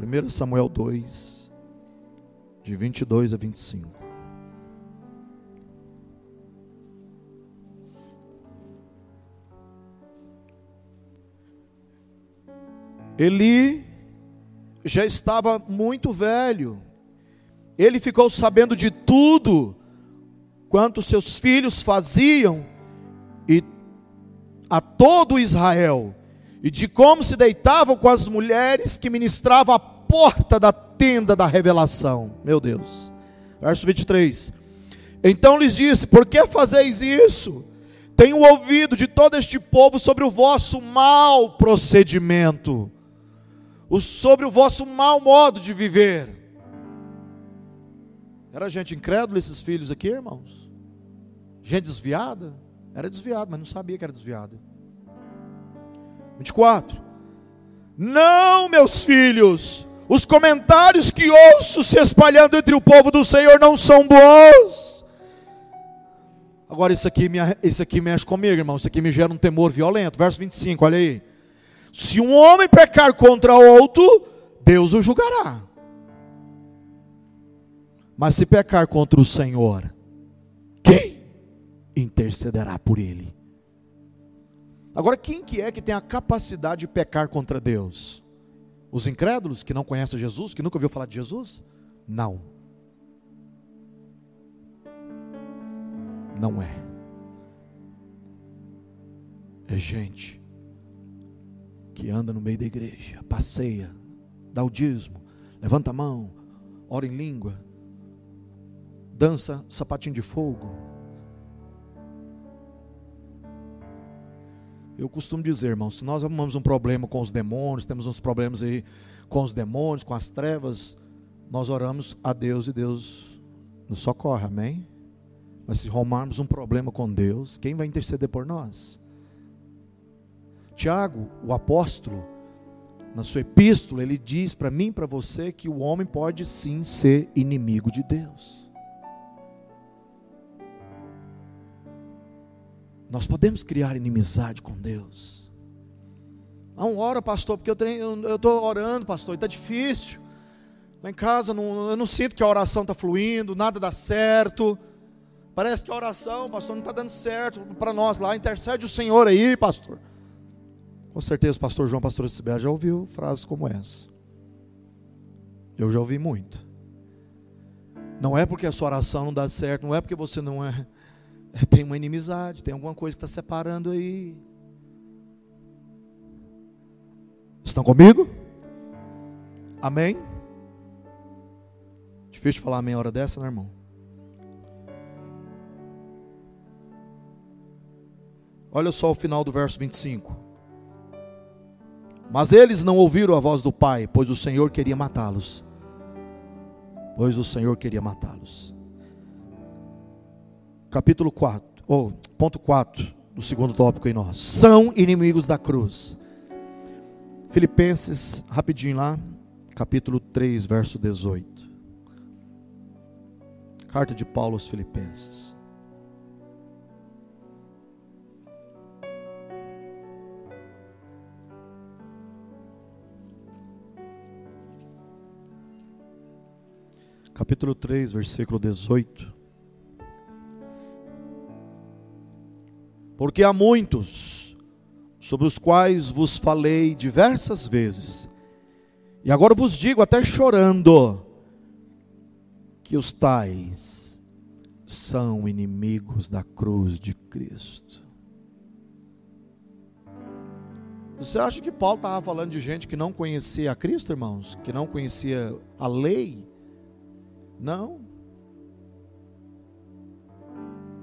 [SPEAKER 1] 1 Samuel 2, de 22 a 25. Eli já estava muito velho. Ele ficou sabendo de tudo quanto seus filhos faziam e a todo Israel e de como se deitavam com as mulheres que ministravam à porta da tenda da revelação. Meu Deus. Verso 23. Então lhes disse: Por que fazeis isso? Tenho ouvido de todo este povo sobre o vosso mau procedimento sobre o vosso mau modo de viver. Era gente incrédula esses filhos aqui, irmãos? Gente desviada? Era desviado, mas não sabia que era desviado. 24. Não, meus filhos, os comentários que ouço se espalhando entre o povo do Senhor não são bons. Agora, isso aqui, me, isso aqui mexe comigo, irmão. Isso aqui me gera um temor violento. Verso 25, olha aí. Se um homem pecar contra outro, Deus o julgará. Mas se pecar contra o Senhor, quem intercederá por ele? Agora, quem que é que tem a capacidade de pecar contra Deus? Os incrédulos que não conhecem Jesus, que nunca ouviu falar de Jesus? Não. Não é. É gente que anda no meio da igreja, passeia, dá o dízimo, levanta a mão, ora em língua, dança sapatinho de fogo. Eu costumo dizer, irmão, se nós arrumamos um problema com os demônios, temos uns problemas aí com os demônios, com as trevas, nós oramos a Deus e Deus nos socorre, amém? Mas se arrumarmos um problema com Deus, quem vai interceder por nós? Tiago, o apóstolo, na sua epístola, ele diz para mim e para você que o homem pode sim ser inimigo de Deus. Nós podemos criar inimizade com Deus. Não ora, pastor, porque eu estou orando, pastor, e está difícil. Lá em casa não, eu não sinto que a oração está fluindo, nada dá certo. Parece que a oração, pastor, não está dando certo para nós lá. Intercede o Senhor aí, pastor. Com certeza o pastor João, pastor Sibel já ouviu frases como essa. Eu já ouvi muito. Não é porque a sua oração não dá certo, não é porque você não é, é tem uma inimizade, tem alguma coisa que está separando aí. Estão comigo? Amém? Difícil falar amém hora dessa, né, irmão? Olha só o final do verso 25. Mas eles não ouviram a voz do pai, pois o Senhor queria matá-los. Pois o Senhor queria matá-los. Capítulo 4, ou ponto 4 do segundo tópico em nós. São inimigos da cruz. Filipenses, rapidinho lá, capítulo 3, verso 18. Carta de Paulo aos Filipenses. Capítulo 3, versículo 18. Porque há muitos sobre os quais vos falei diversas vezes, e agora vos digo até chorando, que os tais são inimigos da cruz de Cristo. Você acha que Paulo estava falando de gente que não conhecia a Cristo, irmãos? Que não conhecia a lei? Não.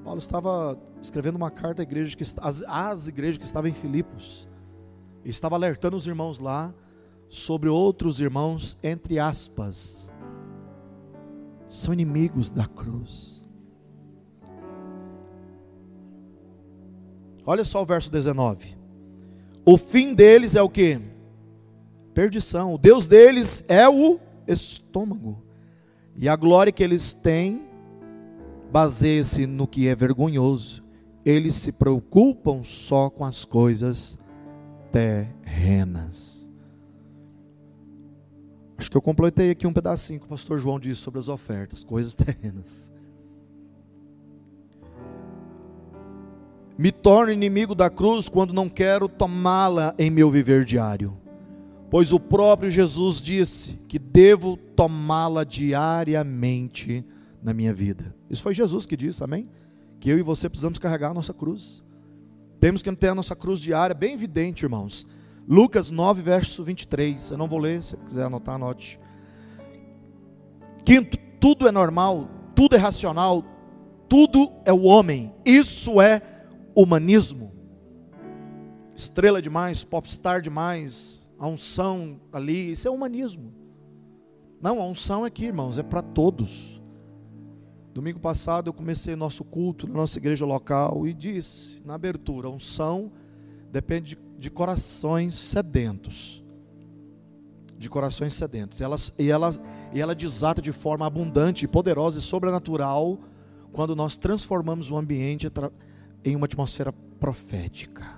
[SPEAKER 1] Paulo estava escrevendo uma carta à igreja que, às, às igrejas que estavam em Filipos. E estava alertando os irmãos lá sobre outros irmãos, entre aspas, são inimigos da cruz. Olha só o verso 19. O fim deles é o que? Perdição. O Deus deles é o estômago. E a glória que eles têm baseia-se no que é vergonhoso. Eles se preocupam só com as coisas terrenas. Acho que eu completei aqui um pedacinho que o pastor João disse sobre as ofertas, coisas terrenas. Me torno inimigo da cruz quando não quero tomá-la em meu viver diário pois o próprio Jesus disse que devo tomá-la diariamente na minha vida. Isso foi Jesus que disse, amém? Que eu e você precisamos carregar a nossa cruz. Temos que ter a nossa cruz diária, bem evidente, irmãos. Lucas 9, verso 23. Eu não vou ler, se quiser anotar, anote. Quinto, tudo é normal, tudo é racional, tudo é o homem. Isso é humanismo. Estrela demais, popstar demais, a unção ali, isso é humanismo. Não, a unção aqui, irmãos, é para todos. Domingo passado eu comecei nosso culto na nossa igreja local e disse na abertura: a unção depende de, de corações sedentos. De corações sedentos. Ela, e, ela, e ela desata de forma abundante, poderosa e sobrenatural quando nós transformamos o ambiente em uma atmosfera profética.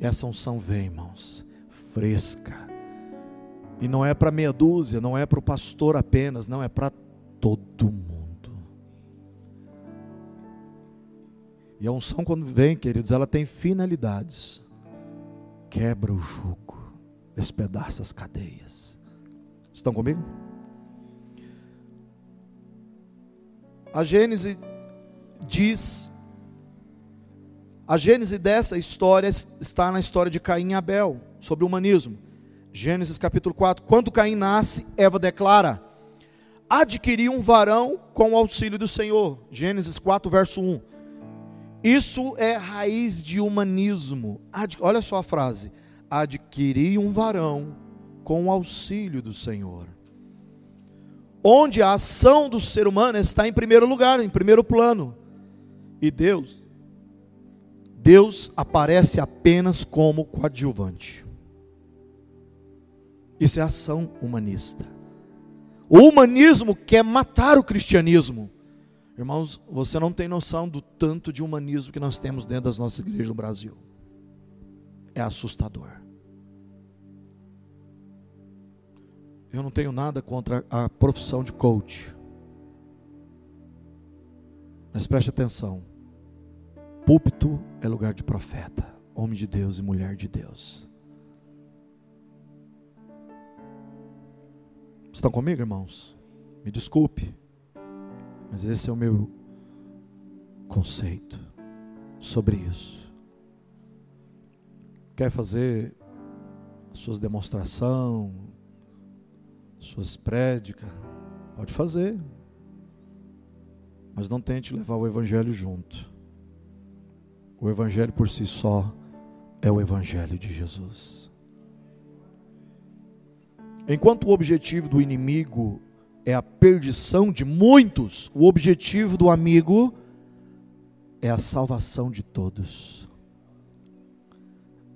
[SPEAKER 1] Essa unção vem, irmãos, fresca. E não é para meia dúzia, não é para o pastor apenas, não, é para todo mundo. E a unção, quando vem, queridos, ela tem finalidades. Quebra o jugo, despedaça as cadeias. Estão comigo? A Gênese diz a gênese dessa história está na história de Caim e Abel, sobre o humanismo. Gênesis capítulo 4. Quando Caim nasce, Eva declara: Adquiri um varão com o auxílio do Senhor. Gênesis 4, verso 1. Isso é raiz de humanismo. Ad, olha só a frase: Adquiri um varão com o auxílio do Senhor. Onde a ação do ser humano está em primeiro lugar, em primeiro plano. E Deus Deus aparece apenas como coadjuvante. Isso é ação humanista. O humanismo quer matar o cristianismo. Irmãos, você não tem noção do tanto de humanismo que nós temos dentro das nossas igrejas no Brasil. É assustador. Eu não tenho nada contra a profissão de coach. Mas preste atenção. Púlpito é lugar de profeta, homem de Deus e mulher de Deus. Estão comigo, irmãos? Me desculpe, mas esse é o meu conceito sobre isso. Quer fazer suas demonstrações, suas prédicas? Pode fazer, mas não tente levar o evangelho junto. O Evangelho por si só é o Evangelho de Jesus. Enquanto o objetivo do inimigo é a perdição de muitos, o objetivo do amigo é a salvação de todos.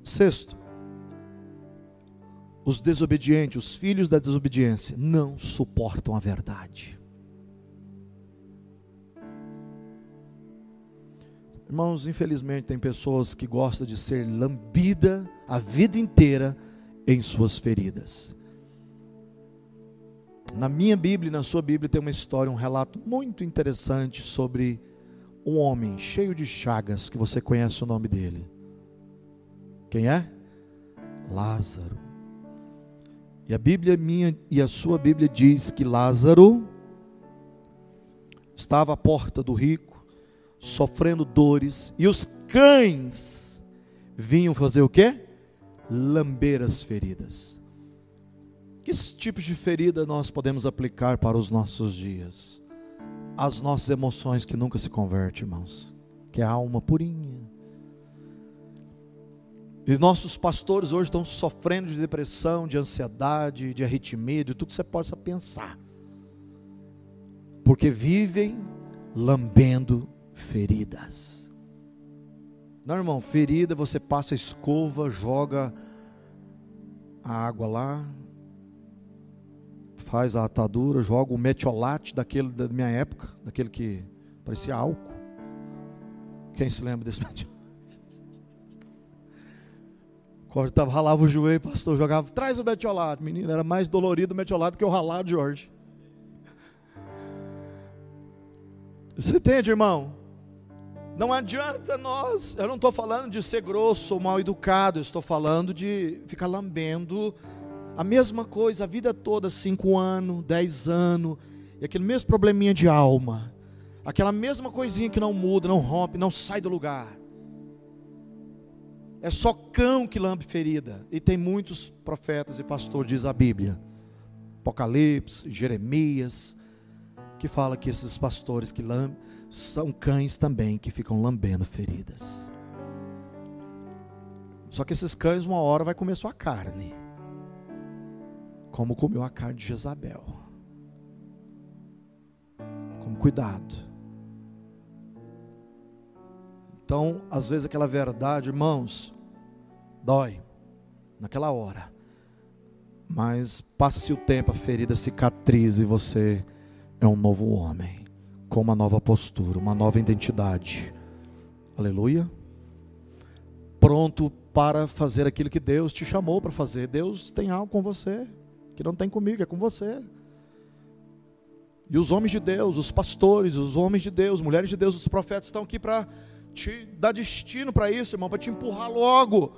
[SPEAKER 1] Sexto, os desobedientes, os filhos da desobediência, não suportam a verdade. Irmãos, infelizmente tem pessoas que gostam de ser lambida a vida inteira em suas feridas. Na minha Bíblia e na sua Bíblia tem uma história, um relato muito interessante sobre um homem cheio de chagas, que você conhece o nome dele. Quem é? Lázaro. E a Bíblia minha e a sua Bíblia diz que Lázaro estava à porta do rico sofrendo dores, e os cães vinham fazer o quê? Lamber as feridas. Que tipos de ferida nós podemos aplicar para os nossos dias? As nossas emoções que nunca se convertem, irmãos, que é a alma purinha. E nossos pastores hoje estão sofrendo de depressão, de ansiedade, de arritmia, de tudo que você possa pensar. Porque vivem lambendo feridas. Não, irmão, ferida, você passa escova, joga a água lá, faz a atadura, joga o metiolate daquele da minha época, daquele que parecia álcool. Quem se lembra desse [LAUGHS] metiolate? Estava ralava o joelho, pastor jogava, traz o metiolate. Menino, era mais dolorido o metiolate que o ralado, Jorge. Você entende, irmão? Não adianta nós, eu não estou falando de ser grosso ou mal educado, eu estou falando de ficar lambendo a mesma coisa a vida toda, cinco anos, dez anos, e aquele mesmo probleminha de alma, aquela mesma coisinha que não muda, não rompe, não sai do lugar. É só cão que lambe ferida, e tem muitos profetas e pastores, diz a Bíblia, Apocalipse, Jeremias, que fala que esses pastores que lambem são cães também que ficam lambendo feridas. Só que esses cães, uma hora, vai comer sua carne, como comeu a carne de Jezabel. Com cuidado. Então, às vezes, aquela verdade, irmãos, dói naquela hora. Mas passe o tempo, a ferida cicatrize e você é um novo homem com uma nova postura, uma nova identidade. Aleluia. Pronto para fazer aquilo que Deus te chamou para fazer. Deus tem algo com você que não tem comigo, é com você. E os homens de Deus, os pastores, os homens de Deus, mulheres de Deus, os profetas estão aqui para te dar destino para isso, irmão, para te empurrar logo,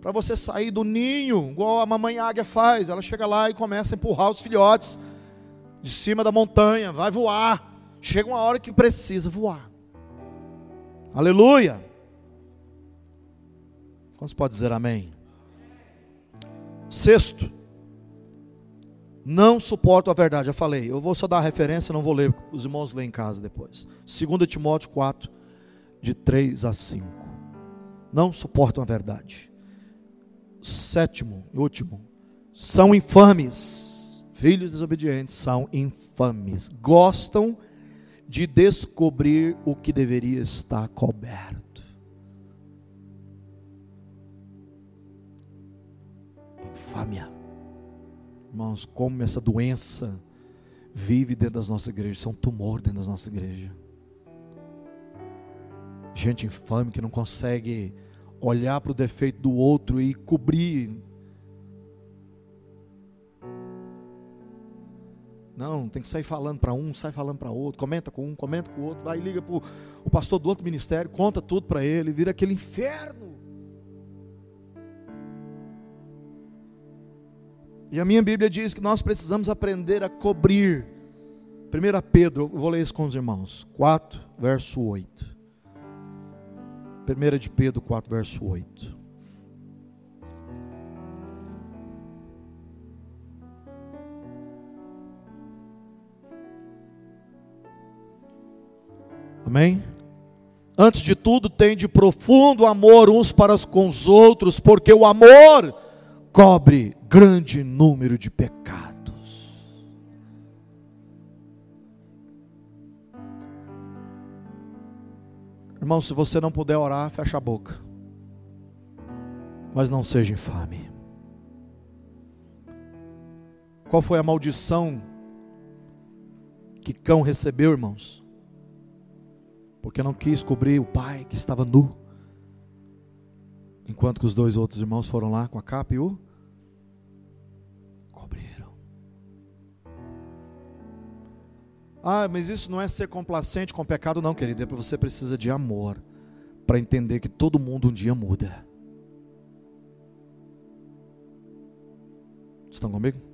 [SPEAKER 1] para você sair do ninho, igual a mamãe águia faz. Ela chega lá e começa a empurrar os filhotes de cima da montanha, vai voar. Chega uma hora que precisa voar. Aleluia. Quantos pode dizer amém? Sexto, não suporto a verdade. Já falei, eu vou só dar a referência, não vou ler, os irmãos lêem em casa depois. 2 Timóteo 4, de 3 a 5. Não suportam a verdade. Sétimo e último, são infames. Filhos desobedientes são infames. Gostam de descobrir o que deveria estar coberto. Infâmia. Irmãos, como essa doença vive dentro das nossas igrejas, são é um tumor dentro das nossas igrejas. Gente infame que não consegue olhar para o defeito do outro e cobrir. Não, tem que sair falando para um, sai falando para outro, comenta com um, comenta com o outro, vai e liga para o pastor do outro ministério, conta tudo para ele, vira aquele inferno. E a minha Bíblia diz que nós precisamos aprender a cobrir. 1 Pedro, eu vou ler isso com os irmãos. 4, verso 8. 1 de Pedro 4, verso 8. Amém? Antes de tudo, tem de profundo amor uns para com os outros, porque o amor cobre grande número de pecados. Irmão, se você não puder orar, fecha a boca. Mas não seja infame. Qual foi a maldição que Cão recebeu, irmãos? Porque não quis cobrir o pai que estava nu. Enquanto que os dois outros irmãos foram lá com a capa e o cobriram. Ah, mas isso não é ser complacente com o pecado, não, querido. É porque você precisa de amor para entender que todo mundo um dia muda. Estão comigo?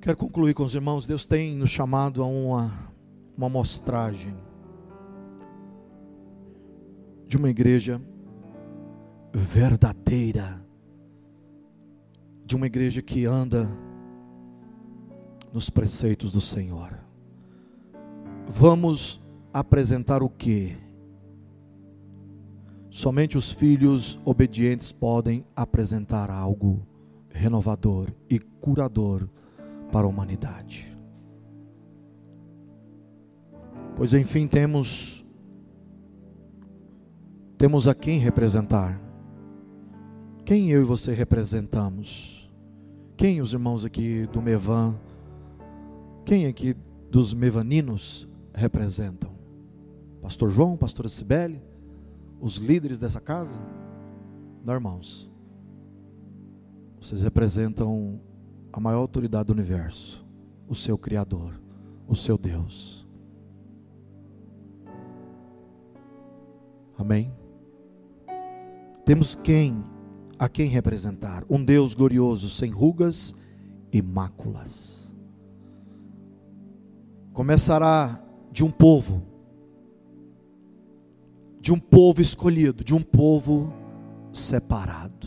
[SPEAKER 1] Quero concluir com os irmãos. Deus tem nos chamado a uma, uma amostragem de uma igreja verdadeira, de uma igreja que anda nos preceitos do Senhor. Vamos apresentar o que? Somente os filhos obedientes podem apresentar algo renovador e curador para a humanidade. Pois enfim temos temos a quem representar. Quem eu e você representamos? Quem os irmãos aqui do Mevan? Quem aqui dos mevaninos representam? Pastor João, pastora Cibele, os líderes dessa casa? Não, irmãos. Vocês representam a maior autoridade do universo, o seu Criador, o seu Deus. Amém? Temos quem a quem representar? Um Deus glorioso, sem rugas e máculas. Começará de um povo, de um povo escolhido, de um povo separado.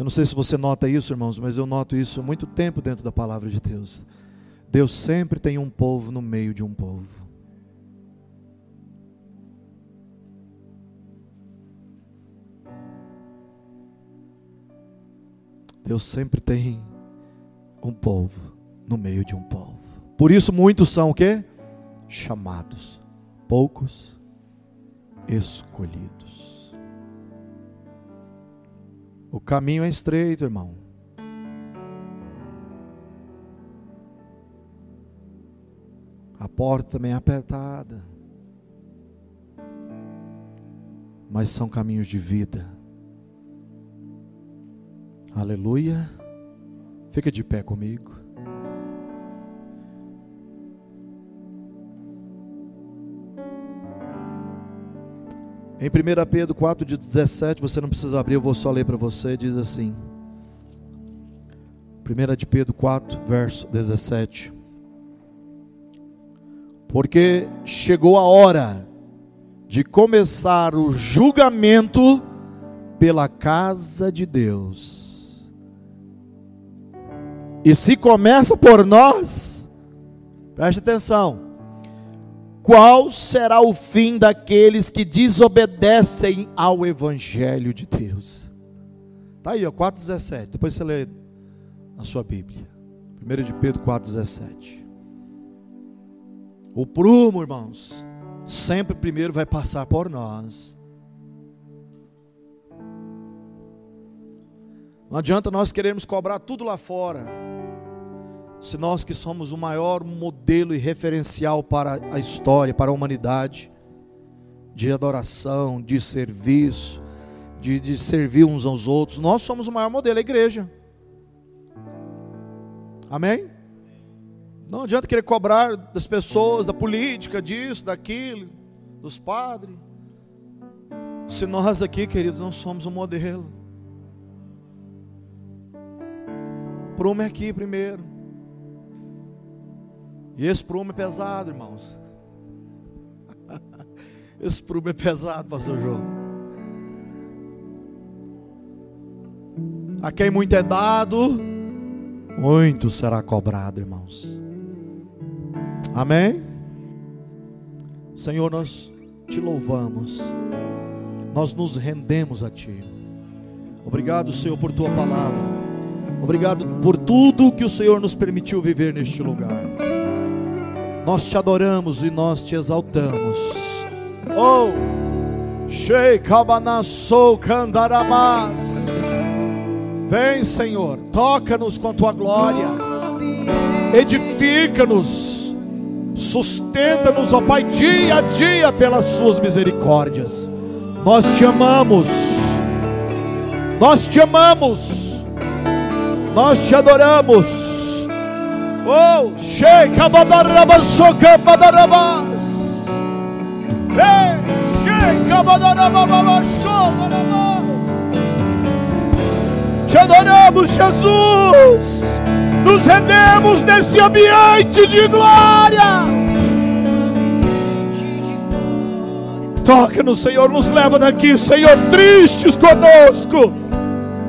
[SPEAKER 1] Eu não sei se você nota isso, irmãos, mas eu noto isso há muito tempo dentro da palavra de Deus. Deus sempre tem um povo no meio de um povo. Deus sempre tem um povo no meio de um povo. Por isso muitos são o quê? Chamados, poucos escolhidos. O caminho é estreito, irmão. A porta também é apertada. Mas são caminhos de vida. Aleluia. Fica de pé comigo. Em 1 Pedro 4, de 17, você não precisa abrir, eu vou só ler para você, diz assim: 1 de Pedro 4, verso 17. Porque chegou a hora de começar o julgamento pela casa de Deus. E se começa por nós, preste atenção. Qual será o fim daqueles que desobedecem ao evangelho de Deus? Tá aí, ó, 4:17. Depois você lê na sua Bíblia. 1 de Pedro 4:17. O prumo, irmãos, sempre primeiro vai passar por nós. Não adianta nós queremos cobrar tudo lá fora. Se nós que somos o maior modelo e referencial para a história, para a humanidade, de adoração, de serviço, de, de servir uns aos outros, nós somos o maior modelo, a igreja. Amém? Não adianta querer cobrar das pessoas, da política, disso, daquilo, dos padres. Se nós aqui, queridos, não somos um modelo. O prumo aqui primeiro. E esse prumo é pesado, irmãos. [LAUGHS] Esse prumo é pesado, pastor João. A quem muito é dado, muito será cobrado, irmãos. Amém? Senhor, nós te louvamos, nós nos rendemos a Ti. Obrigado, Senhor, por Tua palavra. Obrigado por tudo que o Senhor nos permitiu viver neste lugar. Nós te adoramos e nós te exaltamos. Oh, Sheikabanassou Kandaramas. Vem, Senhor, toca-nos com a tua glória, edifica-nos Sustenta-nos, ó Pai, dia a dia pelas Suas misericórdias. Nós te amamos, nós te amamos, nós te adoramos. Oh, Sheikha Badarabasoka Badarabas. Ei, Sheikha Badarababashodarabas. Te adoramos, Jesus nos rendemos nesse ambiente de glória. Toca no Senhor, nos leva daqui, Senhor, tristes conosco,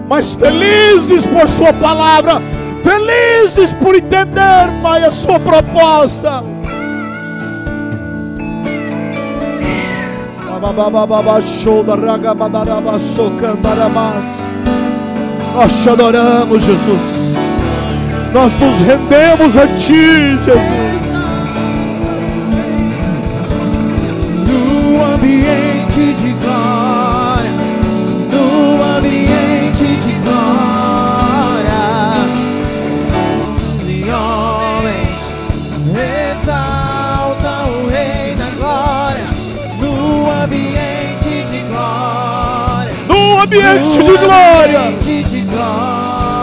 [SPEAKER 1] mas felizes por Sua palavra, felizes por entender, Pai, a Sua proposta. Nós te adoramos, Jesus. Nós nos rendemos a Ti, Jesus.
[SPEAKER 2] No ambiente de glória.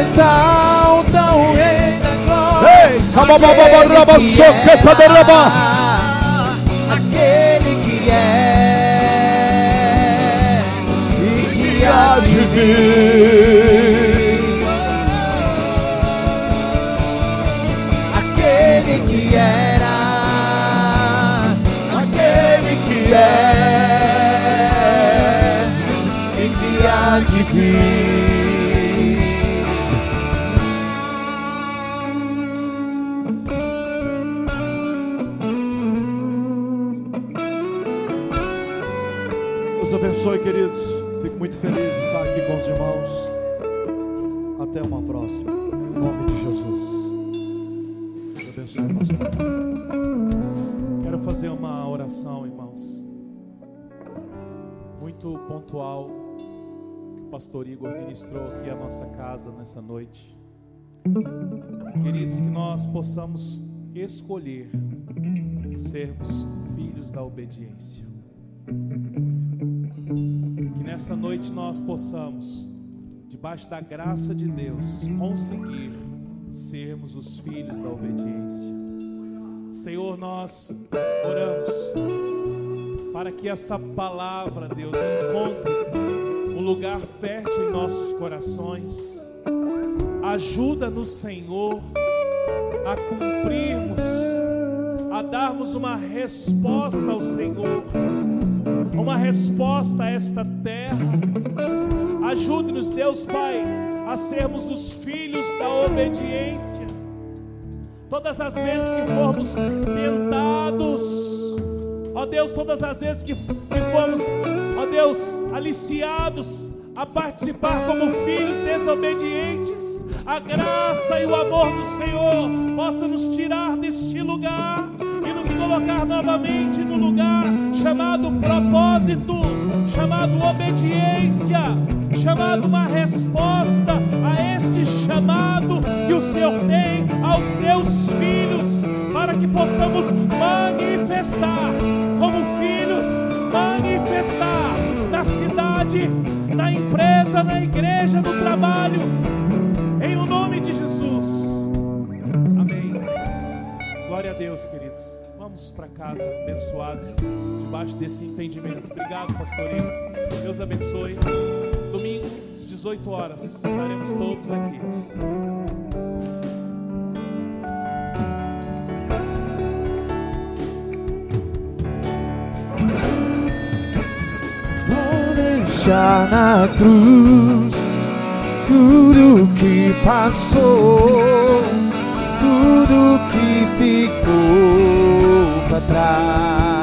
[SPEAKER 2] exalta o Rei da Glória. Ei, aquele que é e que há de vir.
[SPEAKER 1] Feliz de estar aqui com os irmãos. Até uma próxima. Em nome de Jesus. Deus abençoe, pastor.
[SPEAKER 3] Quero fazer uma oração, irmãos. Muito pontual que o pastor Igor ministrou aqui a nossa casa nessa noite. Queridos, que nós possamos escolher sermos filhos da obediência. Que nessa noite nós possamos, debaixo da graça de Deus, conseguir sermos os filhos da obediência. Senhor, nós oramos para que essa palavra, Deus, encontre um lugar fértil em nossos corações. Ajuda-nos, Senhor, a cumprirmos, a darmos uma resposta ao Senhor, uma resposta a esta terra. Ajude-nos, Deus Pai, a sermos os filhos da obediência. Todas as vezes que formos tentados, ó Deus, todas as vezes que, que formos, ó Deus, aliciados a participar como filhos desobedientes, a graça e o amor do Senhor possa nos tirar deste lugar colocar novamente no lugar chamado propósito, chamado obediência, chamado uma resposta a este chamado que o Senhor tem aos teus filhos, para que possamos manifestar como filhos, manifestar na cidade, na empresa, na igreja, no trabalho, em o nome de Jesus. Amém. Glória a Deus, queridos. Vamos para casa abençoados, debaixo desse entendimento. Obrigado, pastorinho. Deus abençoe. Domingo, às 18 horas, estaremos todos aqui.
[SPEAKER 2] Vou deixar na cruz tudo que passou, tudo que ficou para.